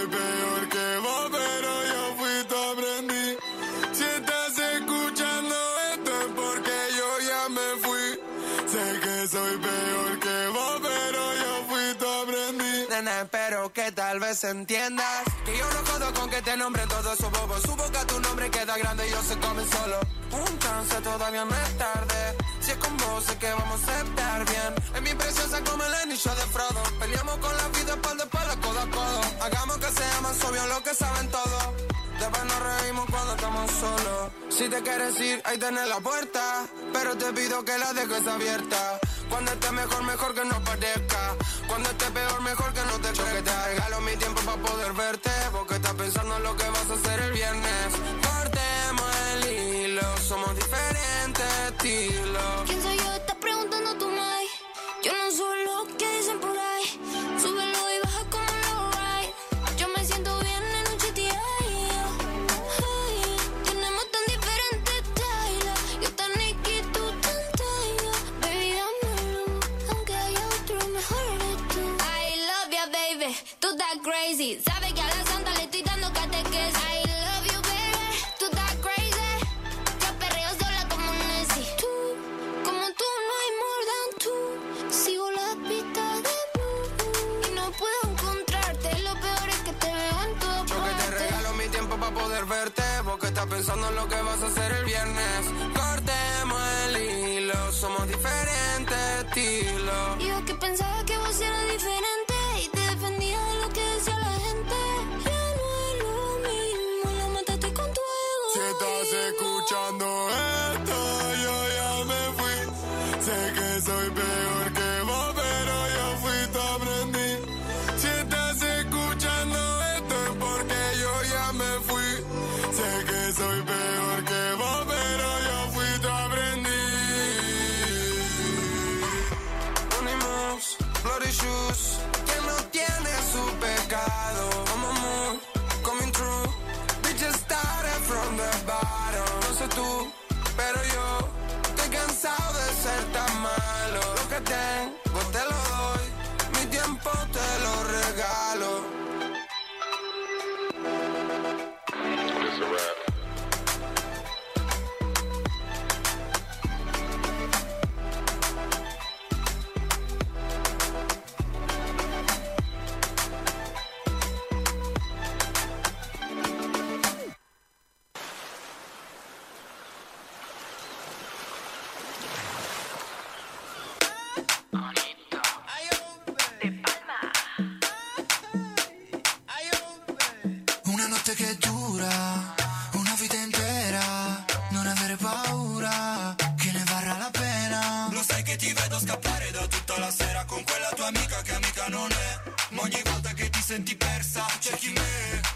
soy tal vez entiendas Que yo no jodo con que te nombre todo eso bobo Su boca tu nombre queda grande y yo se come solo. Un chance todavía no es tarde. Si es con vos sé que vamos a estar bien. Es mi preciosa como el anillo de Frodo. Peleamos con la vida espalda espalda, codo a codo. Hagamos que sea más obvio lo que saben todos Después nos reímos cuando estamos solos. Si te quieres ir, ahí tenés la puerta. Pero te pido que la dejes abierta. Cuando esté mejor, mejor que no parezca. Cuando esté peor, mejor que no te choque. Que te regalo mi tiempo para poder verte. Porque estás pensando en lo que vas a hacer el viernes. Cortemos el hilo, somos diferentes estilos. ¿Quién soy yo? Estás preguntando tú, Mai. Yo no soy lo que dicen por crazy. Sabes que a la santa le estoy dando catequesis. I love you, baby. Tú estás crazy. Yo perreo sola como Nessie. Tú, como tú, no hay more than tú. Sigo la pista de blue. Y no puedo encontrarte. Lo peor es que te veo en todas Yo que te regalo mi tiempo para poder verte. Porque estás pensando en lo que vas a hacer el viernes. Ti vedo scappare da tutta la sera con quella tua amica che amica non è. Ma ogni volta che ti senti persa, cerchi me.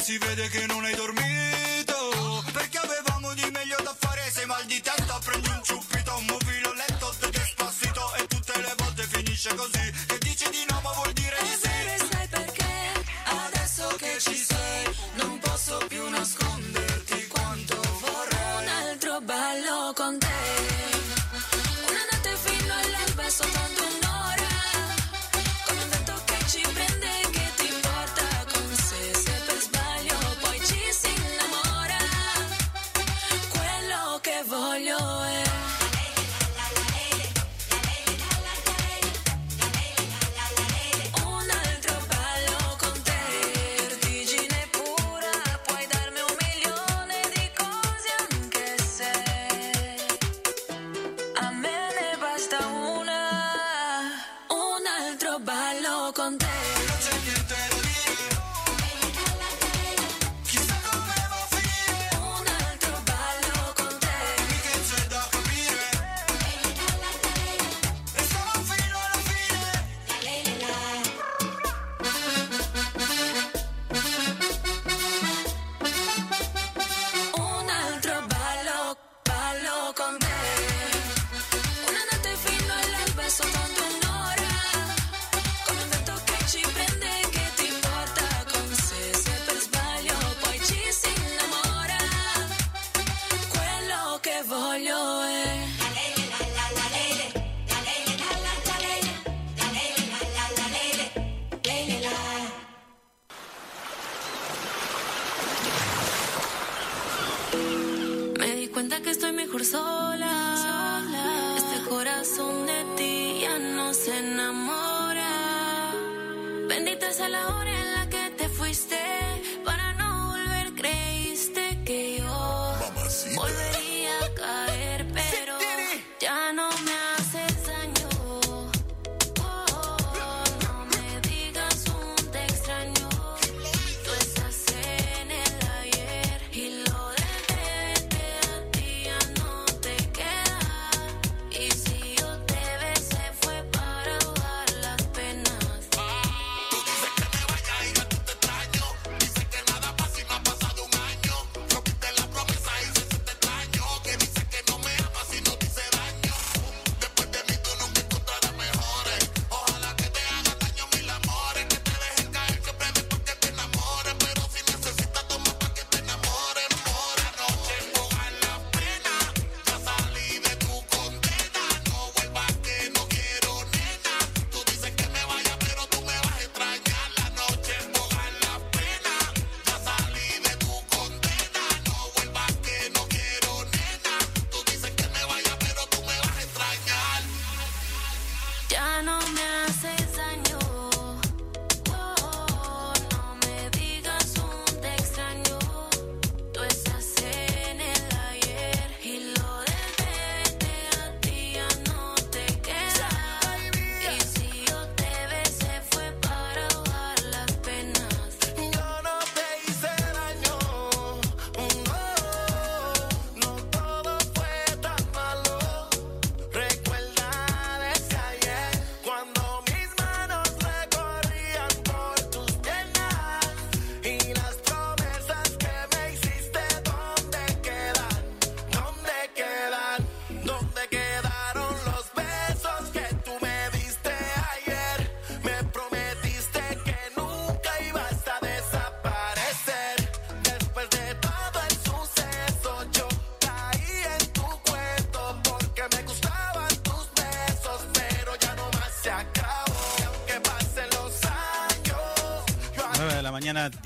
Si vede che non hai dormito.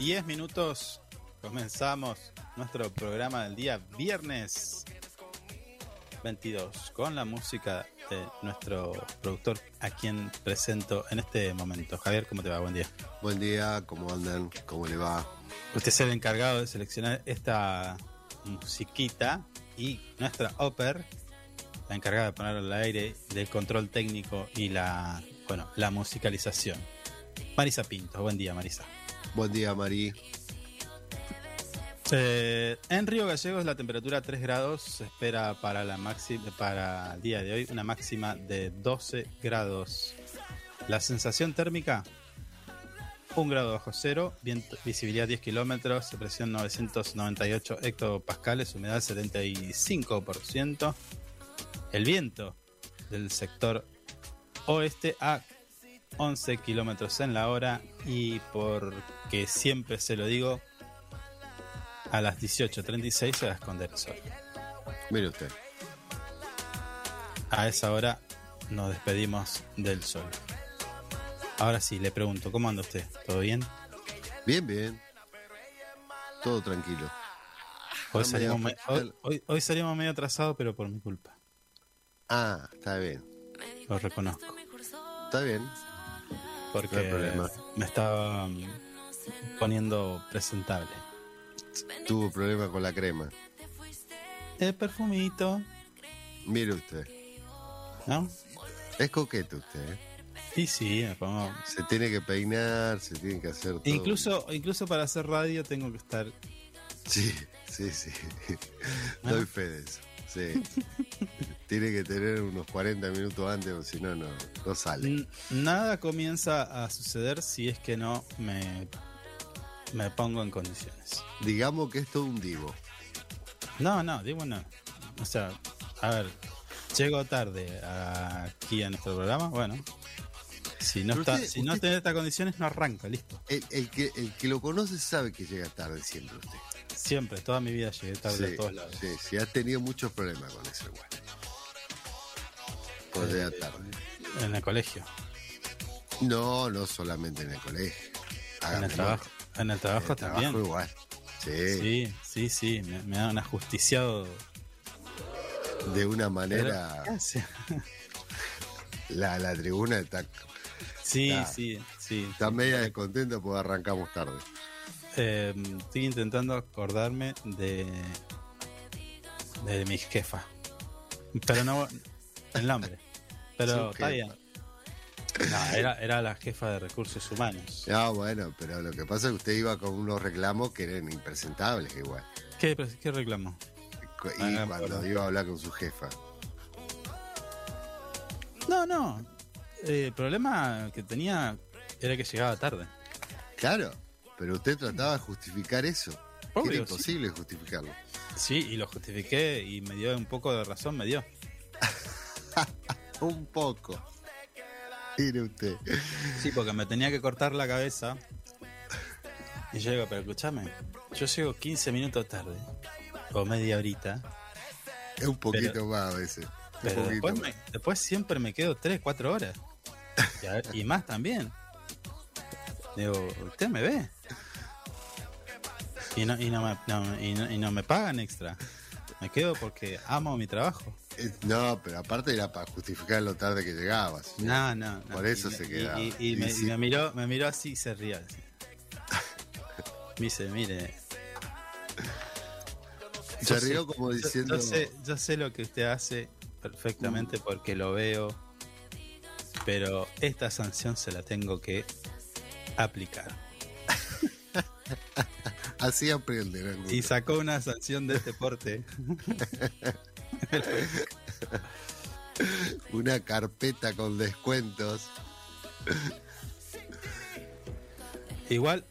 10 minutos. Comenzamos nuestro programa del día viernes 22 con la música de nuestro productor a quien presento en este momento. Javier, ¿cómo te va? Buen día. Buen día, ¿cómo andan? ¿Cómo le va? Usted es el encargado de seleccionar esta musiquita y nuestra Oper, la encargada de poner al aire del control técnico y la, bueno, la musicalización. Marisa Pinto, buen día Marisa. Buen día, Marí. Eh, en Río Gallegos la temperatura 3 grados se espera para la máxima para el día de hoy una máxima de 12 grados. La sensación térmica 1 grado bajo cero, viento- visibilidad 10 kilómetros, presión 998 hectopascales, humedad 75%. El viento del sector oeste a 11 kilómetros en la hora y porque siempre se lo digo, a las 18.36 se va a esconder el sol. Mire usted. A esa hora nos despedimos del sol. Ahora sí, le pregunto, ¿cómo anda usted? ¿Todo bien? Bien, bien. Todo tranquilo. Hoy salimos, me- hoy, hoy- hoy salimos medio atrasados, pero por mi culpa. Ah, está bien. Lo reconozco. Está bien. Porque No me estaba mm, poniendo presentable. Tuvo problema con la crema. El perfumito, Mire usted. ¿no? Es coqueto usted. ¿eh? Sí, me pongo... Se tiene que peinar, se tiene que hacer todo. Incluso, incluso para hacer radio tengo que estar... Sí, sí, sí. Ah. Doy fe de eso. Sí. tiene que tener unos 40 minutos antes, o si no, no, sale. Nada comienza a suceder si es que no me, me pongo en condiciones. Digamos que es todo un divo. No, no, digo no. O sea, a ver, llego tarde aquí a nuestro programa, bueno. Si no, está, usted- si no usted- tiene estas condiciones, no arranca, listo. El, el que, el que lo conoce sabe que llega tarde siempre usted. Siempre, toda mi vida llegué tarde Sí, a todos lados. sí, sí, has tenido muchos problemas con eso igual. Por llegar tarde. En el colegio, No, no solamente en el colegio. en el trabajo. En el trabajo En el también. trabajo igual. Sí, Sí, sí, sí, me, me han ajusticiado. de una manera. La, la tribuna está, sí, sí. sí. está media descontenta porque arrancamos tarde. Eh, estoy intentando acordarme de de mi jefa. Pero no el nombre. Pero está bien. No, era, era la jefa de recursos humanos. Ah, bueno, pero lo que pasa es que usted iba con unos reclamos que eran impresentables igual. ¿Qué, qué reclamo? Ah, Y no me cuando iba a hablar con su jefa. No, no. Eh, el problema que tenía era que llegaba tarde. Claro, pero usted trataba de justificar eso. Obvio, era imposible justificarlo. Sí, y lo justifiqué y me dio un poco de razón, me dio. Un poco. Mire usted. Sí, porque me tenía que cortar la cabeza. Y yo digo, pero escúchame, yo llego 15 minutos tarde, o media horita, Es un poquito más a veces. Pero después, más. me- después siempre me quedo 3, 4 horas. Y, a- y más también. Digo, usted me ve. Y no, y, no me, no- y no- y no me pagan extra. Me quedo porque amo mi trabajo. Eh, No, pero aparte era para justificar lo tarde que llegabas. No, no, no. Por eso Y se quedaba. Y, y Y me, sí. me miró, me miró así y se ría. así. Me dice, mire. Se yo rió como yo- diciendo. Yo, sé, yo sé lo que usted hace Mm. perfectamente porque lo veo. Pero esta sanción se la tengo que aplicar. Así aprenden. algunos. Y sacó una sanción de este porte. Una carpeta con descuentos. Igual,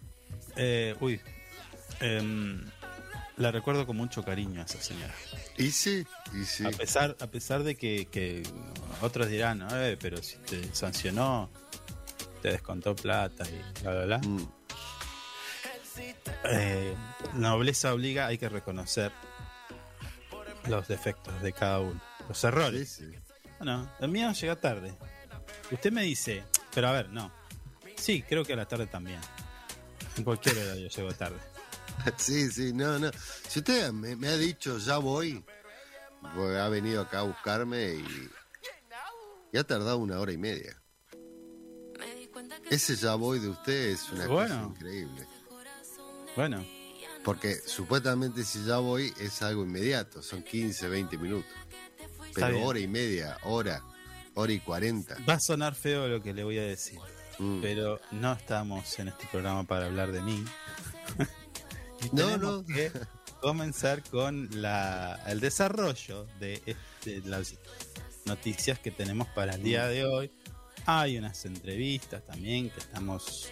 eh, uy, em, la recuerdo con mucho cariño a esa señora. Y sí, y sí. A pesar, a pesar de que, que otros dirán, "Eh, pero si te sancionó, te descontó plata y bla, bla, bla. Mm, Eh, nobleza obliga, hay que reconocer los defectos de cada uno, los sí, errores. sí. Bueno, el mío llega tarde. Usted me dice, pero a ver, no. Sí, creo que a la tarde también. En cualquier hora yo llego tarde. Sí, sí, no, no. Si usted me, me ha dicho ya voy, porque ha venido acá a buscarme y, y ha tardado una hora y media. Ese ya voy de usted es una Bueno. cosa increíble. Bueno, Porque supuestamente si ya voy es algo inmediato, son 15, 20 minutos. Pero hora y media, hora, hora y 40. va a sonar feo lo que le voy a decir. Mm. pero no estamos en este programa para hablar de mí. No, no. que comenzar con la, el desarrollo de, este- de las noticias que tenemos para el día de hoy. Hay unas entrevistas también que estamos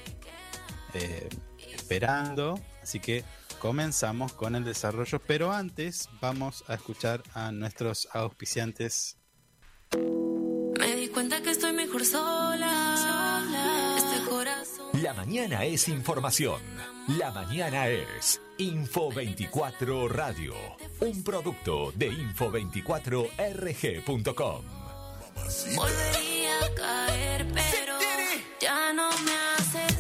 eh, esperando, así que comenzamos con el desarrollo, pero antes vamos a escuchar a nuestros auspiciantes. me di cuenta que estoy mejor sola. Este corazón. La mañana es información. La mañana es Info 24 Radio. Un producto de info24rg.com. Volvería a caer, pero ya no me haces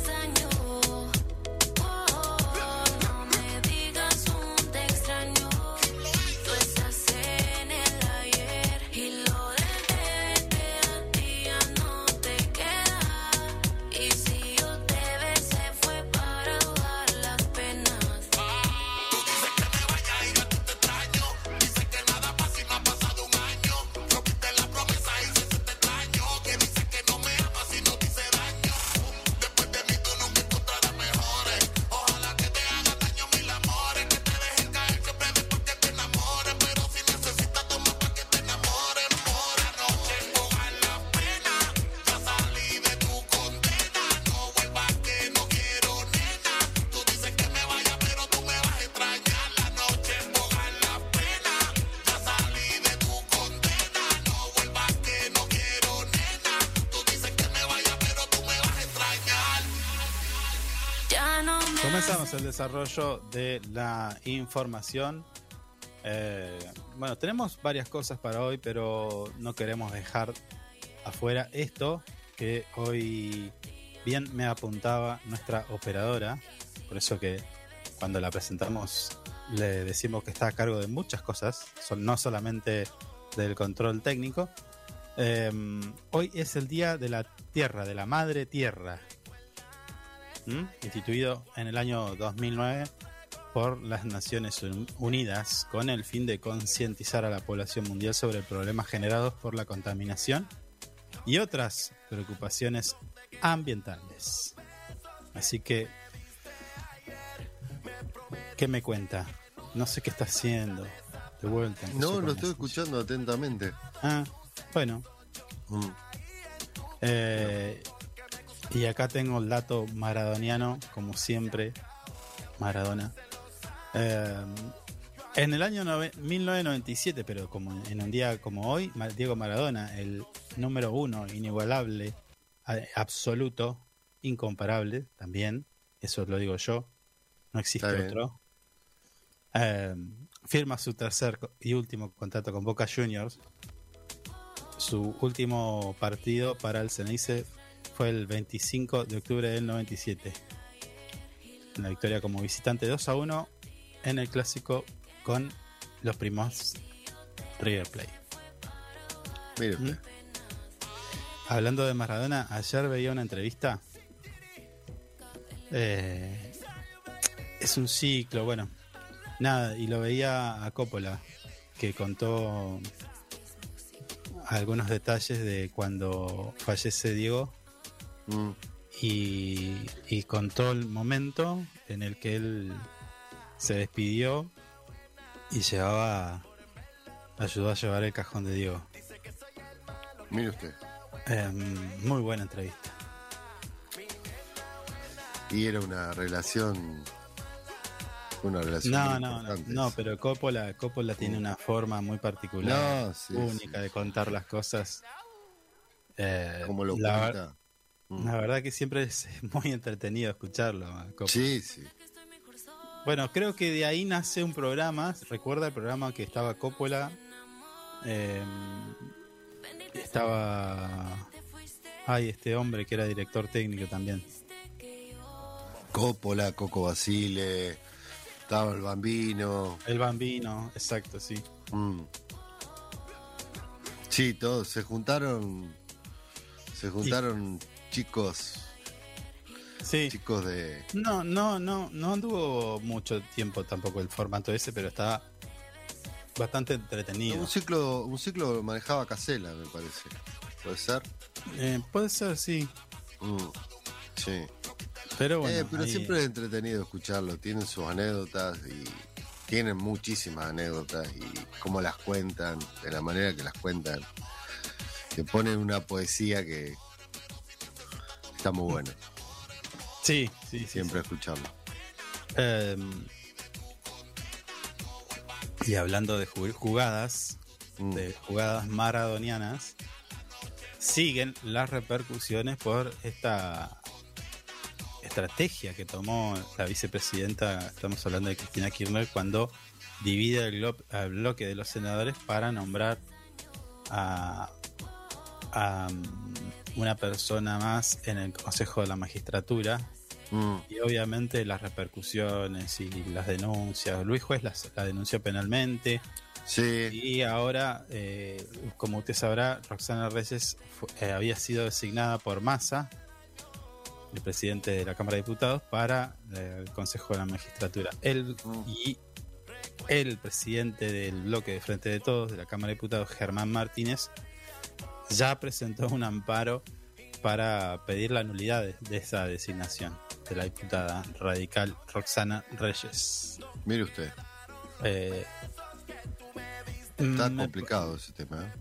desarrollo de la información. Eh, bueno, tenemos varias cosas para hoy, pero no queremos dejar afuera esto que hoy bien me apuntaba nuestra operadora. Por eso que cuando la presentamos le decimos que está a cargo de muchas cosas, no solamente del control técnico. Eh, hoy es el Día de la Tierra, de la Madre Tierra. ¿Mm? instituido en el año 2009 por las Naciones Un- Unidas con el fin de concientizar a la población mundial sobre problemas generados por la contaminación y otras preocupaciones ambientales. Así que, ¿qué me cuenta? No sé qué está haciendo. De vuelta. empezó No, lo estoy escuchando atentamente. Ah, bueno. Mm. Eh, y acá tengo el dato maradoniano, como siempre, Maradona. Eh, en el año nove- 1997, pero como en un día como hoy, Diego Maradona, el número uno, inigualable, absoluto, incomparable también, eso lo digo yo, no existe otro. Eh, firma su tercer y último contrato con Boca Juniors. Su último partido para el Ceneice fue el 25 de octubre del 97. Una victoria como visitante 2 a 1 en el clásico con los primos River Plate. Mire usted. Hablando de Maradona, ayer veía una entrevista. Eh, es un ciclo, bueno, nada, y lo veía a Coppola, que contó algunos detalles de cuando fallece Diego Mm. y, y contó el momento en el que él se despidió y llevaba, ayudó a llevar el cajón de Diego. Mire usted. Eh, muy buena entrevista. Y era una relación. Una relación. No, no, no, pero Coppola, Coppola tiene una forma muy particular, No, sí, única sí. de contar las cosas. Eh, Como lo la, cuenta. Mm. la verdad que siempre es muy entretenido escucharlo. Coppola. Sí, sí. Bueno, creo que de ahí nace un programa. ¿Recuerda el programa que estaba Coppola? Eh, estaba. Ay, este hombre que era director técnico también. Coppola, Coco Basile, estaba el Bambino. El Bambino, exacto, sí. Mm. Sí, todos se juntaron. Se juntaron chicos, Sí. chicos de. No, no, no, no anduvo mucho tiempo tampoco el formato ese, pero estaba bastante entretenido. Un ciclo, un ciclo lo manejaba Casela, me parece. ¿Puede ser? Eh, puede ser, sí. Mm. Sí. Pero bueno. Eh, pero ahí- siempre es entretenido escucharlo. Tienen sus anécdotas y tienen muchísimas anécdotas y cómo las cuentan, de la manera que las cuentan. Te ponen una poesía que está muy buena. Sí, sí, sí. Siempre escucharlo. Eh, y hablando de ju- jugadas, Mm. de jugadas maradonianas, siguen las repercusiones por esta estrategia que tomó la vicepresidenta, estamos hablando de Cristina Kirchner, cuando divide el al bloque de los senadores para nombrar a, a, mm, una persona más en el Consejo de la Magistratura, Mm. y obviamente las repercusiones y las denuncias. Luis Juez las- la denunció penalmente Sí, y ahora, eh, como usted sabrá, Roxana Reyes fu- eh, había sido designada por Massa, el presidente de la Cámara de Diputados, para eh, el Consejo de la Magistratura. Él Mm. y el presidente del bloque de Frente de Todos de la Cámara de Diputados, Germán Martínez, ya presentó un amparo para pedir la nulidad de, de esa designación de la diputada radical Roxana Reyes. mire usted. Eh, Está me- complicado ese tema. ¿eh?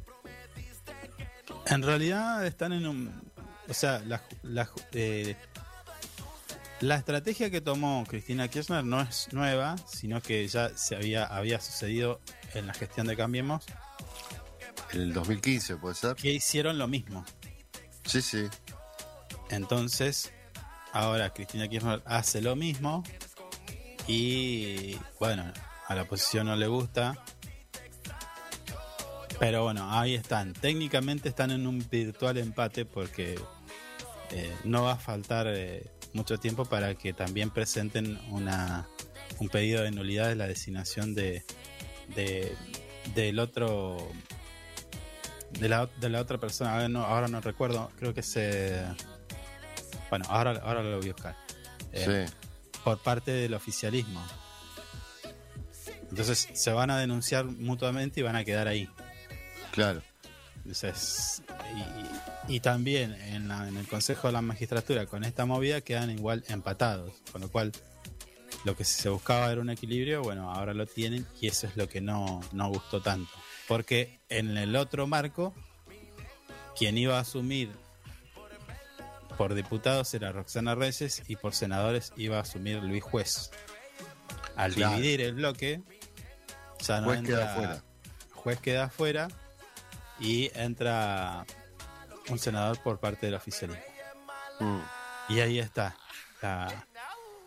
En realidad están en un... O sea, la, la, eh, la estrategia que tomó Cristina Kirchner no es nueva, sino que ya se había, había sucedido en la gestión de Cambiemos, En el 2015 puede ser. que hicieron lo mismo. Sí, sí. Entonces, ahora Cristina Kirchner hace lo mismo y bueno, a la oposición no le gusta. Pero bueno, ahí están. Técnicamente están en un virtual empate porque eh, no va a faltar eh, mucho tiempo para que también presenten una, un pedido de nulidad de la designación de, de- del otro de la, de la otra persona ahora no, ahora no recuerdo creo que se bueno ahora, ahora lo voy a buscar Eh, Sí. por parte del oficialismo entonces se van a denunciar mutuamente y van a quedar ahí Claro. entonces, y, y también en, la- en el Consejo de la Magistratura con esta movida quedan igual empatados, con lo cual lo que se buscaba era un equilibrio, bueno, ahora lo tienen y eso es lo que no, no gustó tanto. Porque en el otro marco, quien iba a asumir por diputados era Roxana Reyes y por senadores iba a asumir Luis Juez. Al Claro. dividir el bloque, ya no Juez queda afuera. Juez queda afuera y entra un senador por parte del oficialismo. Mm. Y ahí está la,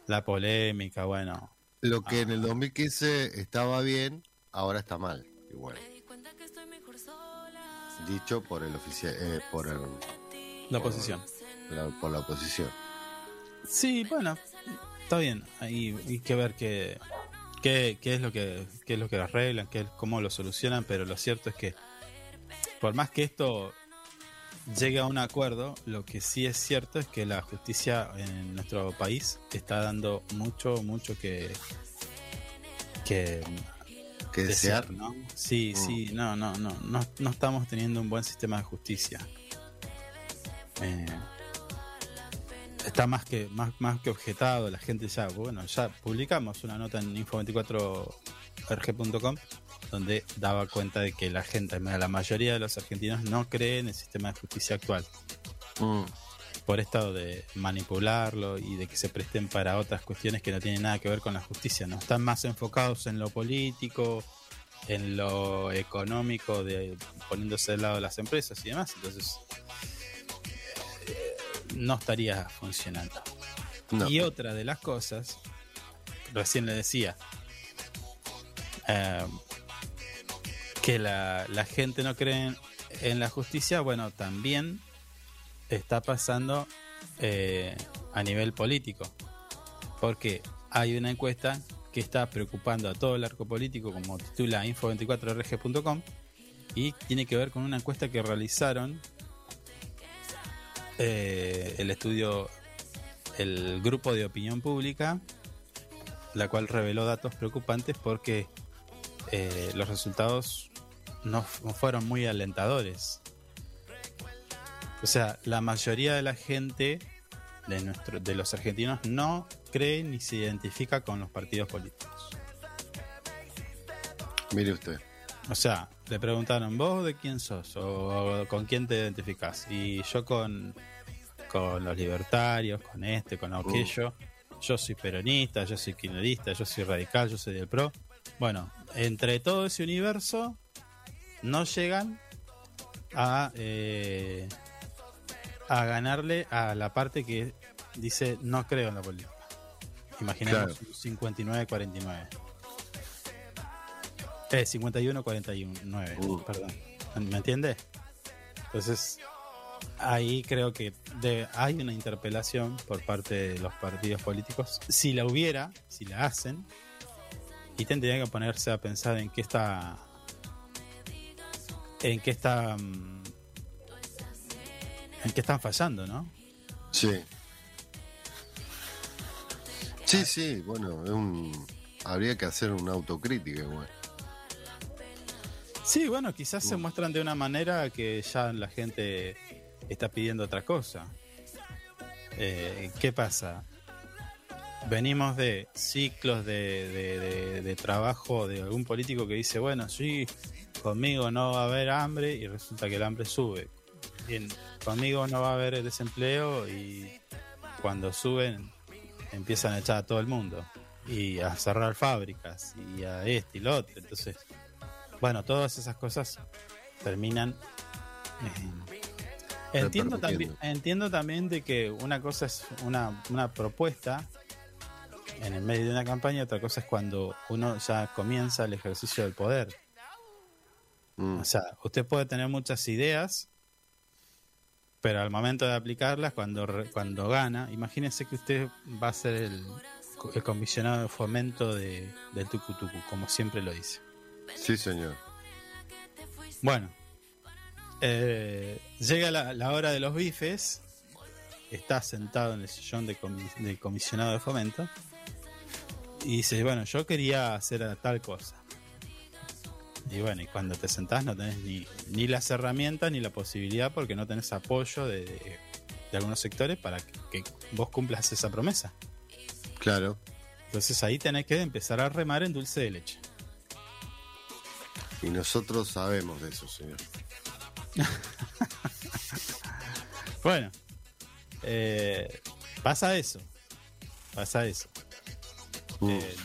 la polémica, bueno. Lo que Ah. en el 2015 estaba bien, ahora está mal. Igual. Dicho por el oficial, eh, por el, La oposición. la- por la oposición. Sí, bueno, está bien. Ahí hay que ver qué, qué, qué es lo que qué es lo que arreglan, qué, cómo lo solucionan, pero lo cierto es que por más que esto llegue a un acuerdo, lo que sí es cierto es que la justicia en nuestro país está dando mucho, mucho que que Que desear, desear. ¿no? Sí, Mm. sí, no, no, no, no, no estamos teniendo un buen sistema de justicia. Eh, está más que más, más que objetado, la gente ya, bueno, ya publicamos una nota en info24rg.com donde daba cuenta de que la gente, la mayoría de los argentinos no cree en el sistema de justicia actual Mm. Por esto de manipularlo y de que se presten para otras cuestiones que no tienen nada que ver con la justicia, ¿no? Están más enfocados en lo político, en lo económico, de poniéndose del lado de las empresas y demás, entonces eh, no estaría funcionando. No. Y otra de las cosas, recién le decía, eh, que la, la gente no cree en la justicia, bueno, también está pasando eh, a nivel político. Porque hay una encuesta que está preocupando a todo el arco político, como titula info24rg.com, y tiene que ver con una encuesta que realizaron eh, el estudio, el grupo de opinión pública, la cual reveló datos preocupantes porque eh, los resultados no, fueron muy alentadores. O sea, la mayoría de la gente de, nuestro, de los argentinos no cree ni se identifica con los partidos políticos. Mire usted. O sea, le preguntaron, ¿vos de quién sos? ¿O, o con quién te identificás? Y yo con, con los libertarios, con este, con aquello. Yo soy peronista, yo soy kirchnerista, yo soy radical, yo soy del PRO. Bueno, entre todo ese universo, no llegan a, eh, a ganarle a la parte que dice no creo en la política. Imaginemos Claro. un 59-49. Eh, 51-49, Uh. perdón. ¿Me entiende? Entonces, ahí creo que de- hay una interpelación por parte de los partidos políticos. Si la hubiera, si la hacen, y tendrían que ponerse a pensar en qué está. en qué está. Mm, en qué están fallando, ¿no? Sí. Sí, sí, bueno, es un, habría que hacer una autocrítica igual. Sí, bueno, quizás se muestran de una manera que ya la gente está pidiendo otra cosa. Eh, ¿Qué pasa? Venimos de ciclos de, de- de- de trabajo de algún político que dice, bueno, sí, conmigo no va a haber hambre y resulta que el hambre sube. Bien, conmigo no va a haber desempleo y cuando suben empiezan a echar a todo el mundo y a cerrar fábricas y a este y lo otro. Entonces, bueno, todas esas cosas terminan. eh, entiendo, también, entiendo también de que una cosa es una, una propuesta en el medio de una campaña, otra cosa es cuando uno ya comienza el ejercicio del poder. Mm. O sea, usted puede tener muchas ideas, pero al momento de aplicarlas, cuando, cuando gana, imagínese que usted va a ser el, el comisionado de fomento de, del tucutucu, como siempre lo dice. Sí, señor. Bueno, eh, llega la, la hora de los bifes, está sentado en el sillón de comi- del comisionado de fomento y dice, bueno, yo quería hacer tal cosa. Y bueno, y cuando te sentás no tenés ni, ni las herramientas ni la posibilidad porque no tenés apoyo de, de- de algunos sectores para que, que vos cumplas esa promesa. Claro. Entonces ahí tenés que empezar a remar en dulce de leche. Y nosotros sabemos de eso, señor. Bueno, eh, pasa eso. Pasa eso. Mm. Eh,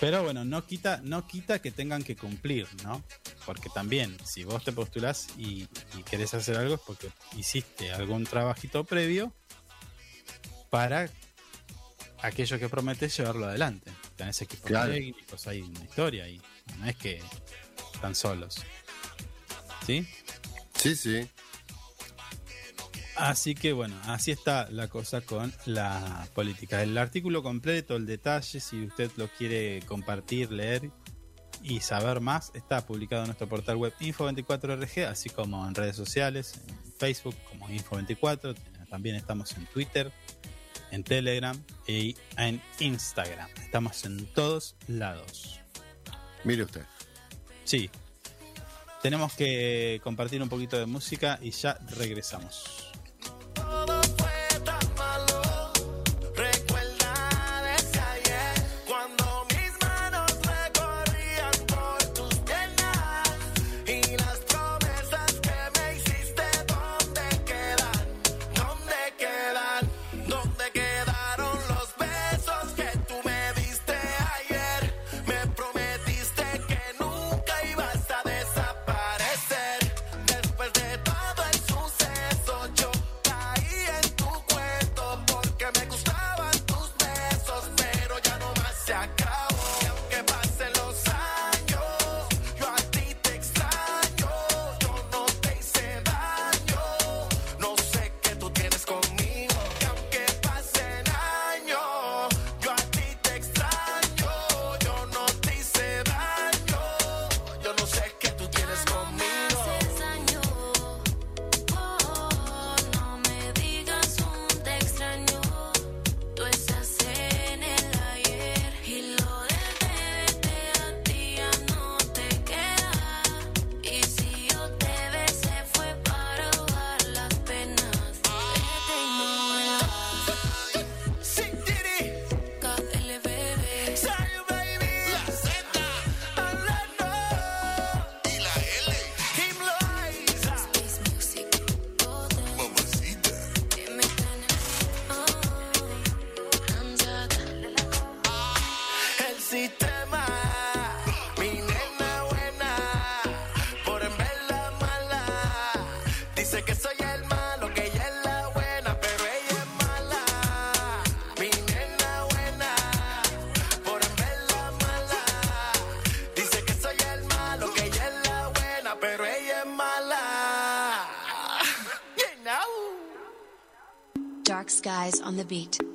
pero bueno, no quita, no quita que tengan que cumplir, ¿no? Porque también, si vos te postulás y, y querés hacer algo es porque hiciste algún trabajito previo para aquello que prometes llevarlo adelante. Tenés equipos Claro. técnicos, hay una historia ahí. No es que están solos. ¿Sí? Sí, sí. Así que bueno, así está la cosa con la política. El artículo completo, el detalle, si usted lo quiere compartir, leer y saber más, está publicado en nuestro portal web Info24RG, así como en redes sociales, en Facebook como Info24, también estamos en Twitter, en Telegram y en Instagram. Estamos en todos lados. Mire usted. Sí. Tenemos que compartir un poquito de música y ya regresamos. The beat.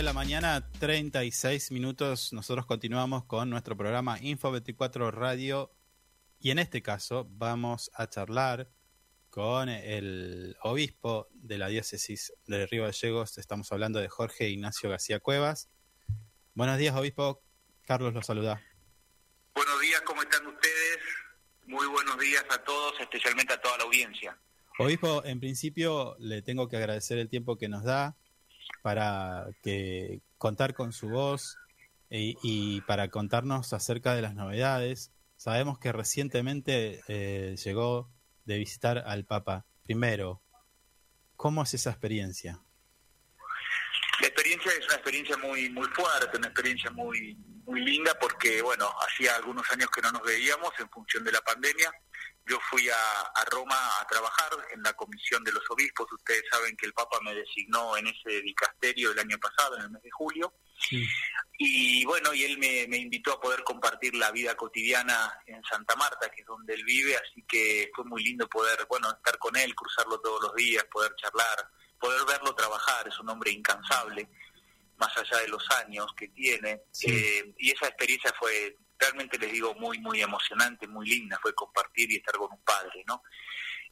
De la mañana, 36 minutos. Nosotros continuamos con nuestro programa Info 24 Radio y en este caso vamos a charlar con el obispo de la diócesis de Río Gallegos. Estamos hablando de Jorge Ignacio García Cuevas. Buenos días, obispo. Carlos lo saluda. Buenos días, ¿cómo están ustedes? Muy buenos días a todos, especialmente a toda la audiencia. Obispo, en principio le tengo que agradecer el tiempo que nos da para que contar con su voz y, y para contarnos acerca de las novedades. Sabemos que recientemente eh, llegó de visitar al Papa. Primero, ¿cómo es esa experiencia? La experiencia es una experiencia muy muy fuerte, una experiencia muy muy linda porque, bueno, hacía algunos años que no nos veíamos en función de la pandemia. Yo fui a, a Roma a trabajar en la comisión de los obispos. Ustedes saben que el Papa me designó en ese dicasterio el año pasado, en el mes de julio. Y bueno, y él me, me invitó a poder compartir la vida cotidiana en Santa Marta, que es donde él vive, así que fue muy lindo poder, bueno, estar con él, cruzarlo todos los días, poder charlar, poder verlo trabajar, es un hombre incansable, más allá de los años que tiene, eh, y esa experiencia fue, realmente les digo, muy, muy emocionante, muy linda, fue compartir y estar con un padre, ¿no?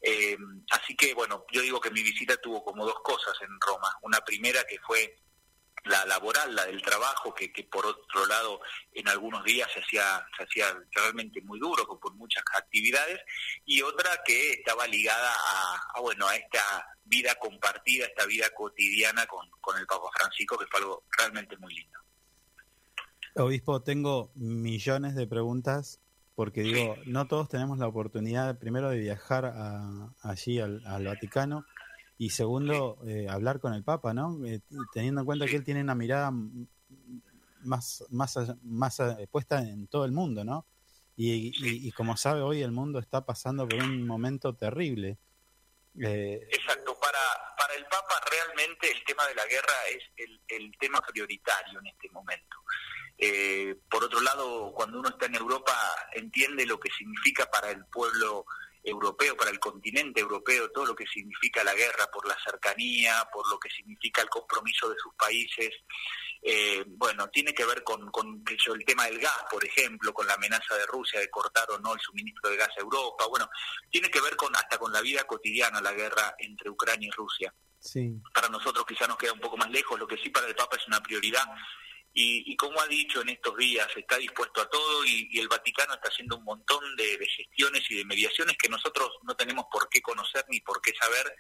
Eh, así que, bueno, yo digo que mi visita tuvo como dos cosas en Roma. Una primera que fue la laboral, la del trabajo, que, que por otro lado en algunos días se hacía, se hacía realmente muy duro, con muchas actividades, y otra que estaba ligada a, a, bueno, a esta vida compartida, esta vida cotidiana con, con el Papa Francisco, que fue algo realmente muy lindo. Obispo, tengo millones de preguntas porque digo, no todos tenemos la oportunidad primero de viajar a, allí al, Vaticano y segundo, eh, hablar con el Papa, ¿no? Eh, teniendo en cuenta que él tiene una mirada más, más, más puesta en todo el mundo, ¿no? Y como sabe, hoy el mundo está pasando por un momento terrible. Eh, Exacto, para, para el Papa realmente el tema de la guerra es el, el tema prioritario en este momento. Eh, por otro lado, cuando uno está en Europa, entiende lo que significa para el pueblo europeo, para el continente europeo, todo lo que significa la guerra por la cercanía, por lo que significa el compromiso de sus países. Eh, bueno, tiene que ver con, con el tema del gas, por ejemplo, con la amenaza de Rusia de cortar o no el suministro de gas a Europa. Bueno, tiene que ver con hasta con la vida cotidiana la guerra entre Ucrania y Rusia sí, para nosotros quizá nos queda un poco más lejos, lo que sí para el Papa es una prioridad. Y, como ha dicho en estos días, está dispuesto a todo y, el Vaticano está haciendo un montón de, gestiones y de mediaciones que nosotros no tenemos por qué conocer ni por qué saber,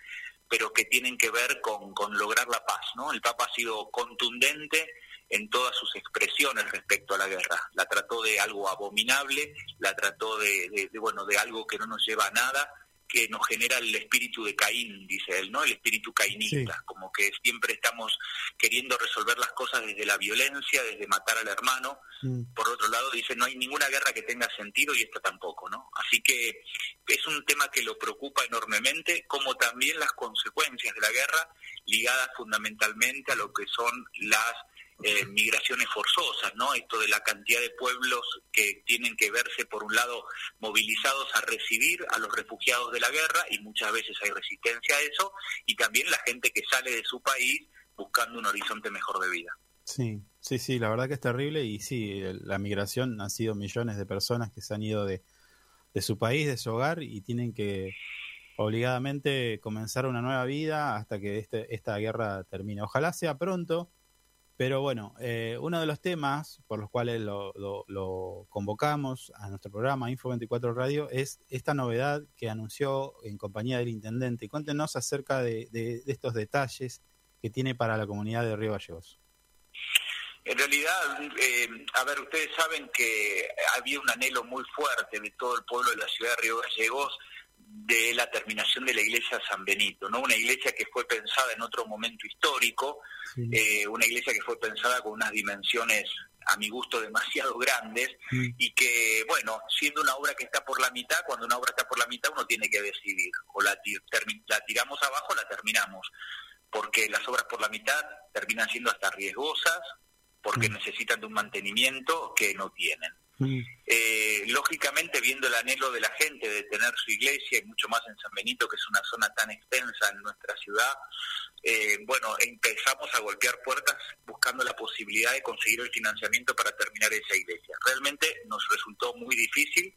pero que tienen que ver con, con lograr la paz. ¿no? El Papa ha sido contundente en todas sus expresiones respecto a la guerra. La trató de algo abominable, la trató de, de- de, bueno de algo que no nos lleva a nada, que nos genera el espíritu de Caín, dice él, ¿no? El espíritu cainista, Sí. como que siempre estamos queriendo resolver las cosas desde la violencia, desde matar al hermano. mm, Por otro lado, dice, no hay ninguna guerra que tenga sentido y esta tampoco, ¿no? Así que es un tema que lo preocupa enormemente, como también las consecuencias de la guerra ligadas fundamentalmente a lo que son las eh, migraciones forzosas, ¿no? Esto de la cantidad de pueblos que tienen que verse, por un lado, movilizados a recibir a los refugiados de la guerra, y muchas veces hay resistencia a eso, y también la gente que sale de su país buscando un horizonte mejor de vida. sí, sí, sí, la verdad que es terrible y sí, la migración han sido millones de personas que se han ido de, de su país, de su hogar y tienen que obligadamente comenzar una nueva vida hasta que este, esta guerra termine. Ojalá sea pronto, pero bueno, eh, uno de los temas por los cuales lo, lo- lo convocamos a nuestro programa Info 24 Radio es esta novedad que anunció en compañía del intendente. Cuéntenos acerca de, estos detalles que tiene para la comunidad de Río Gallegos. En realidad, eh, a ver, ustedes saben que había un anhelo muy fuerte de todo el pueblo de la ciudad de Río Gallegos de la terminación de la iglesia San Benito, ¿no? Una iglesia que fue pensada en otro momento histórico, eh, una iglesia que fue pensada con unas dimensiones a mi gusto demasiado grandes y que, bueno, siendo una obra que está por la mitad, cuando una obra está por la mitad uno tiene que decidir, o la, la tiramos abajo o la terminamos, porque las obras por la mitad terminan siendo hasta riesgosas, porque necesitan de un mantenimiento que no tienen. Mm. Eh, lógicamente, viendo el anhelo de la gente de tener su iglesia, y mucho más en San Benito, que es una zona tan extensa en nuestra ciudad, eh, bueno, empezamos a golpear puertas buscando la posibilidad de conseguir el financiamiento para terminar esa iglesia. Realmente nos resultó muy difícil,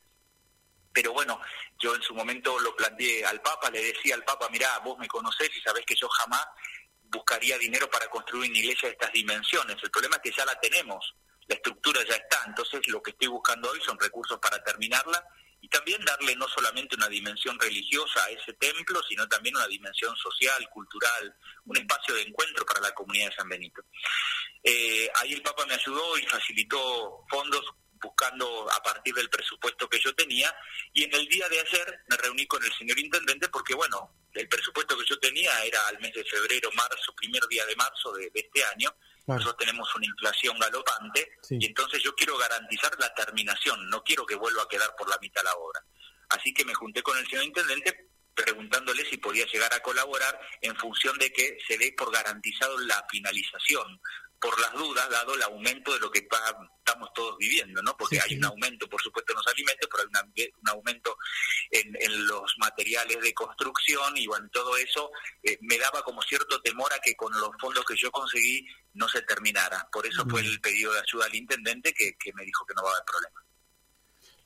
pero bueno, yo en su momento lo planteé al Papa, le decía al Papa, mirá, vos me conocés y sabés que yo jamás buscaría dinero para construir una iglesia de estas dimensiones. El problema es que ya la tenemos, la estructura ya está, entonces lo que estoy buscando hoy son recursos para terminarla y también darle no solamente una dimensión religiosa a ese templo, sino también una dimensión social, cultural, un espacio de encuentro para la comunidad de San Benito. Eh, ahí el Papa me ayudó y facilitó fondos buscando a partir del presupuesto que yo tenía y en el día de ayer me reuní con el señor intendente porque bueno, el presupuesto que yo tenía era al mes de febrero, marzo, primer día de marzo de, de este año, nosotros tenemos una inflación galopante y entonces yo quiero garantizar la terminación, no quiero que vuelva a quedar por la mitad la obra. Así que me junté con el señor intendente preguntándole si podía llegar a colaborar en función de que se dé por garantizado la finalización, por las dudas, dado el aumento de lo que estamos todos viviendo, ¿no? Porque hay un aumento, por supuesto, en los alimentos, pero hay un aumento en, los materiales de construcción y bueno, todo eso eh, me daba como cierto temor a que con los fondos que yo conseguí no se terminara. Por eso fue el pedido de ayuda al intendente que, me dijo que no va a haber problema.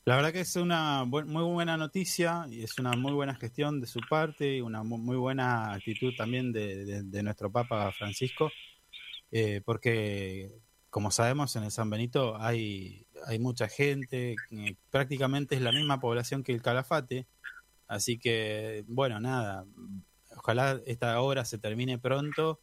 La verdad que es una muy buena noticia y es una muy buena gestión de su parte y una muy buena actitud también de nuestro Papa Francisco eh, porque como sabemos en el San Benito hay, hay mucha gente, eh, prácticamente es la misma población que el Calafate, así que bueno, nada, ojalá esta obra se termine pronto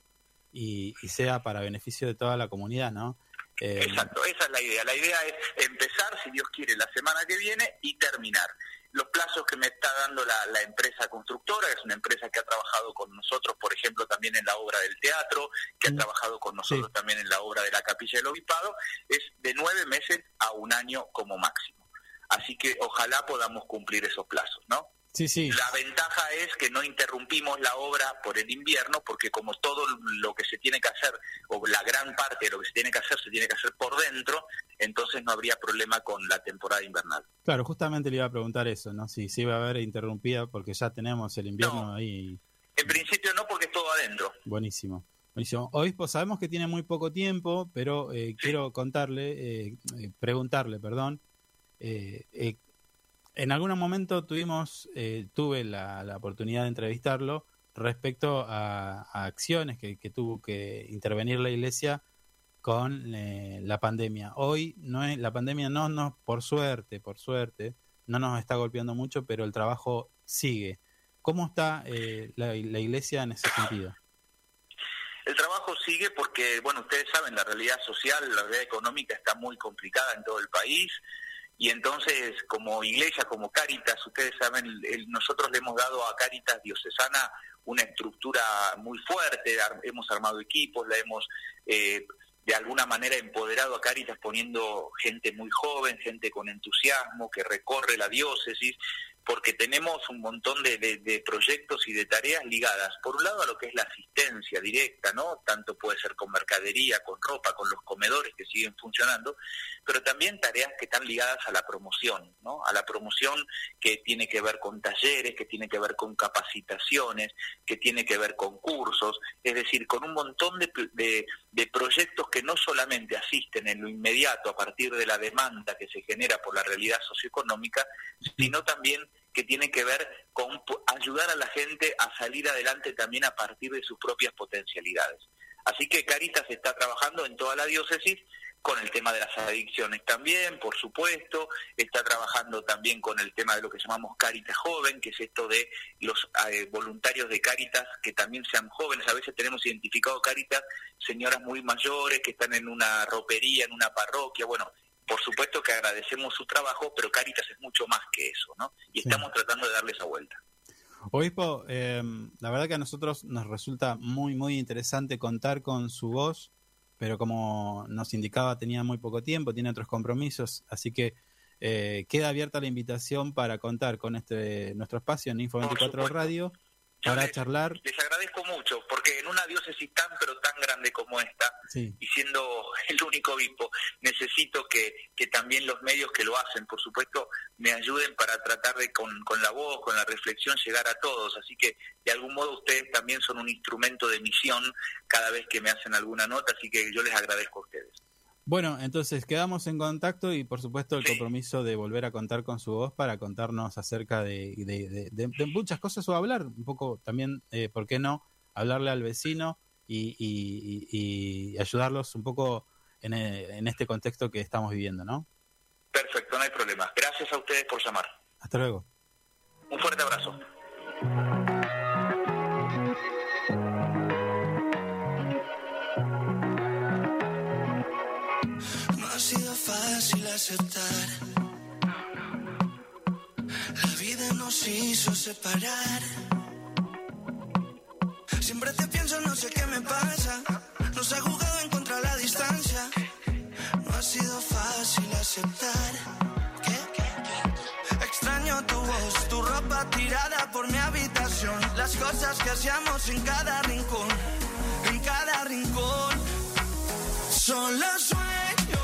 y, sea para beneficio de toda la comunidad, ¿no? Eh, Exacto, esa es la idea. La idea es empezar, si Dios quiere, la semana que viene y terminar los plazos que me está dando la, empresa constructora, es una empresa que ha trabajado con nosotros, por ejemplo, también en la obra del teatro, que ha trabajado con nosotros también en la obra de la capilla del obispado, es de nueve meses a un año como máximo. Así que ojalá podamos cumplir esos plazos, ¿no? Sí, sí. La ventaja es que no interrumpimos la obra por el invierno, porque como todo lo que se tiene que hacer, o la gran parte de lo que se tiene que hacer, se tiene que hacer por dentro, entonces no habría problema con la temporada invernal. Claro, justamente le iba a preguntar eso, ¿no? Si se iba a haber interrumpida, porque ya tenemos el invierno ahí. En principio no, porque es todo adentro. Buenísimo. Buenísimo. Obispo, sabemos que tiene muy poco tiempo, pero eh, quiero contarle, eh, eh, preguntarle, perdón, eh, en algún momento tuvimos, eh, tuve la, oportunidad de entrevistarlo respecto a, acciones que, tuvo que intervenir la iglesia con eh, la pandemia. Hoy no es, la pandemia no nos, por suerte, por suerte, no nos está golpeando mucho, pero el trabajo sigue. ¿Cómo está eh, la, la iglesia en ese sentido? El trabajo sigue porque, bueno, ustedes saben, la realidad social, la realidad económica está muy complicada en todo el país y entonces como iglesia, como Cáritas, ustedes saben, nosotros le hemos dado a Cáritas Diocesana una estructura muy fuerte, hemos armado equipos, la hemos eh, de alguna manera empoderado a Cáritas poniendo gente muy joven, gente con entusiasmo, que recorre la diócesis, porque tenemos un montón de, de, proyectos y de tareas ligadas, por un lado a lo que es la asistencia directa, ¿no? Tanto puede ser con mercadería, con ropa, con los comedores que siguen funcionando, pero también tareas que están ligadas a la promoción, ¿no? A la promoción que tiene que ver con talleres, que tiene que ver con capacitaciones, que tiene que ver con cursos, es decir, con un montón de, de proyectos que no solamente asisten en lo inmediato a partir de la demanda que se genera por la realidad socioeconómica, sino también que tiene que ver con ayudar a la gente a salir adelante también a partir de sus propias potencialidades. Así que Caritas está trabajando en toda la diócesis con el tema de las adicciones también, por supuesto, está trabajando también con el tema de lo que llamamos Caritas Joven, que es esto de los eh, voluntarios de Caritas que también sean jóvenes. A veces tenemos identificado Caritas señoras muy mayores que están en una ropería, en una parroquia. Bueno, por supuesto que agradecemos su trabajo, pero Caritas es mucho más que eso, ¿no? Y estamos tratando de darle esa vuelta. Obispo, eh, la verdad que a nosotros nos resulta muy, muy interesante contar con su voz, pero como nos indicaba tenía muy poco tiempo, tiene otros compromisos, así que eh, queda abierta la invitación para contar con este nuestro espacio en Info 24 Radio para charlar. Les agradezco agradezco mucho, porque en una diócesis tan pero tan grande como esta, Sí. y siendo el único obispo, necesito que, que también los medios que lo hacen, por supuesto, me ayuden para tratar de con, con la voz, con la reflexión, llegar a todos. Así que de algún modo ustedes también son un instrumento de misión cada vez que me hacen alguna nota, así que yo les agradezco a ustedes. Bueno, entonces quedamos en contacto y por supuesto el compromiso de volver a contar con su voz para contarnos acerca de, de- de- de- de muchas cosas o hablar un poco también, eh, ¿por qué no? Hablarle al vecino y, y- y- y ayudarlos un poco en, eh, en este contexto que estamos viviendo, ¿no? Perfecto, no hay problema. Gracias a ustedes por llamar. Hasta luego. Un fuerte abrazo. La vida nos hizo separar. Siempre te pienso, no sé qué me pasa. Nos ha jugado en contra la distancia. No ha sido fácil aceptar. ¿Qué? Extraño tu voz, tu ropa tirada por mi habitación. Las cosas que hacíamos en cada rincón, en cada rincón. Solo sueño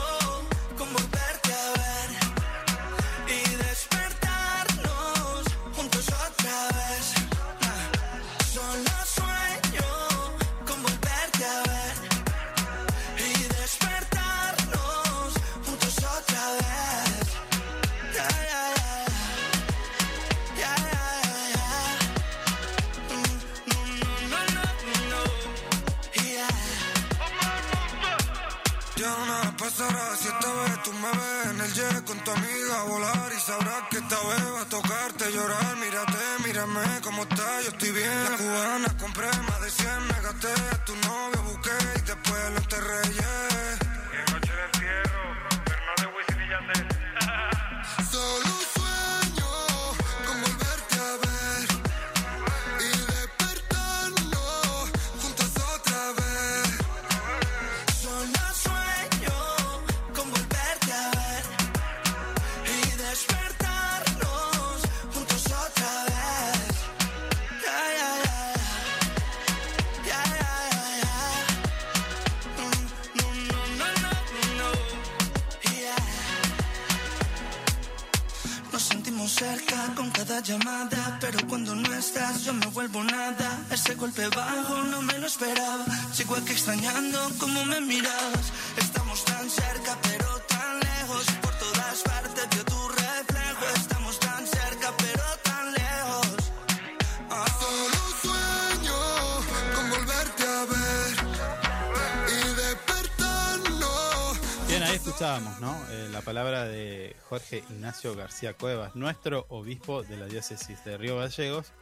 escuchábamos, ¿no? Eh, la palabra de Jorge Ignacio García Cuevas, nuestro obispo de la diócesis de Río Gallegos,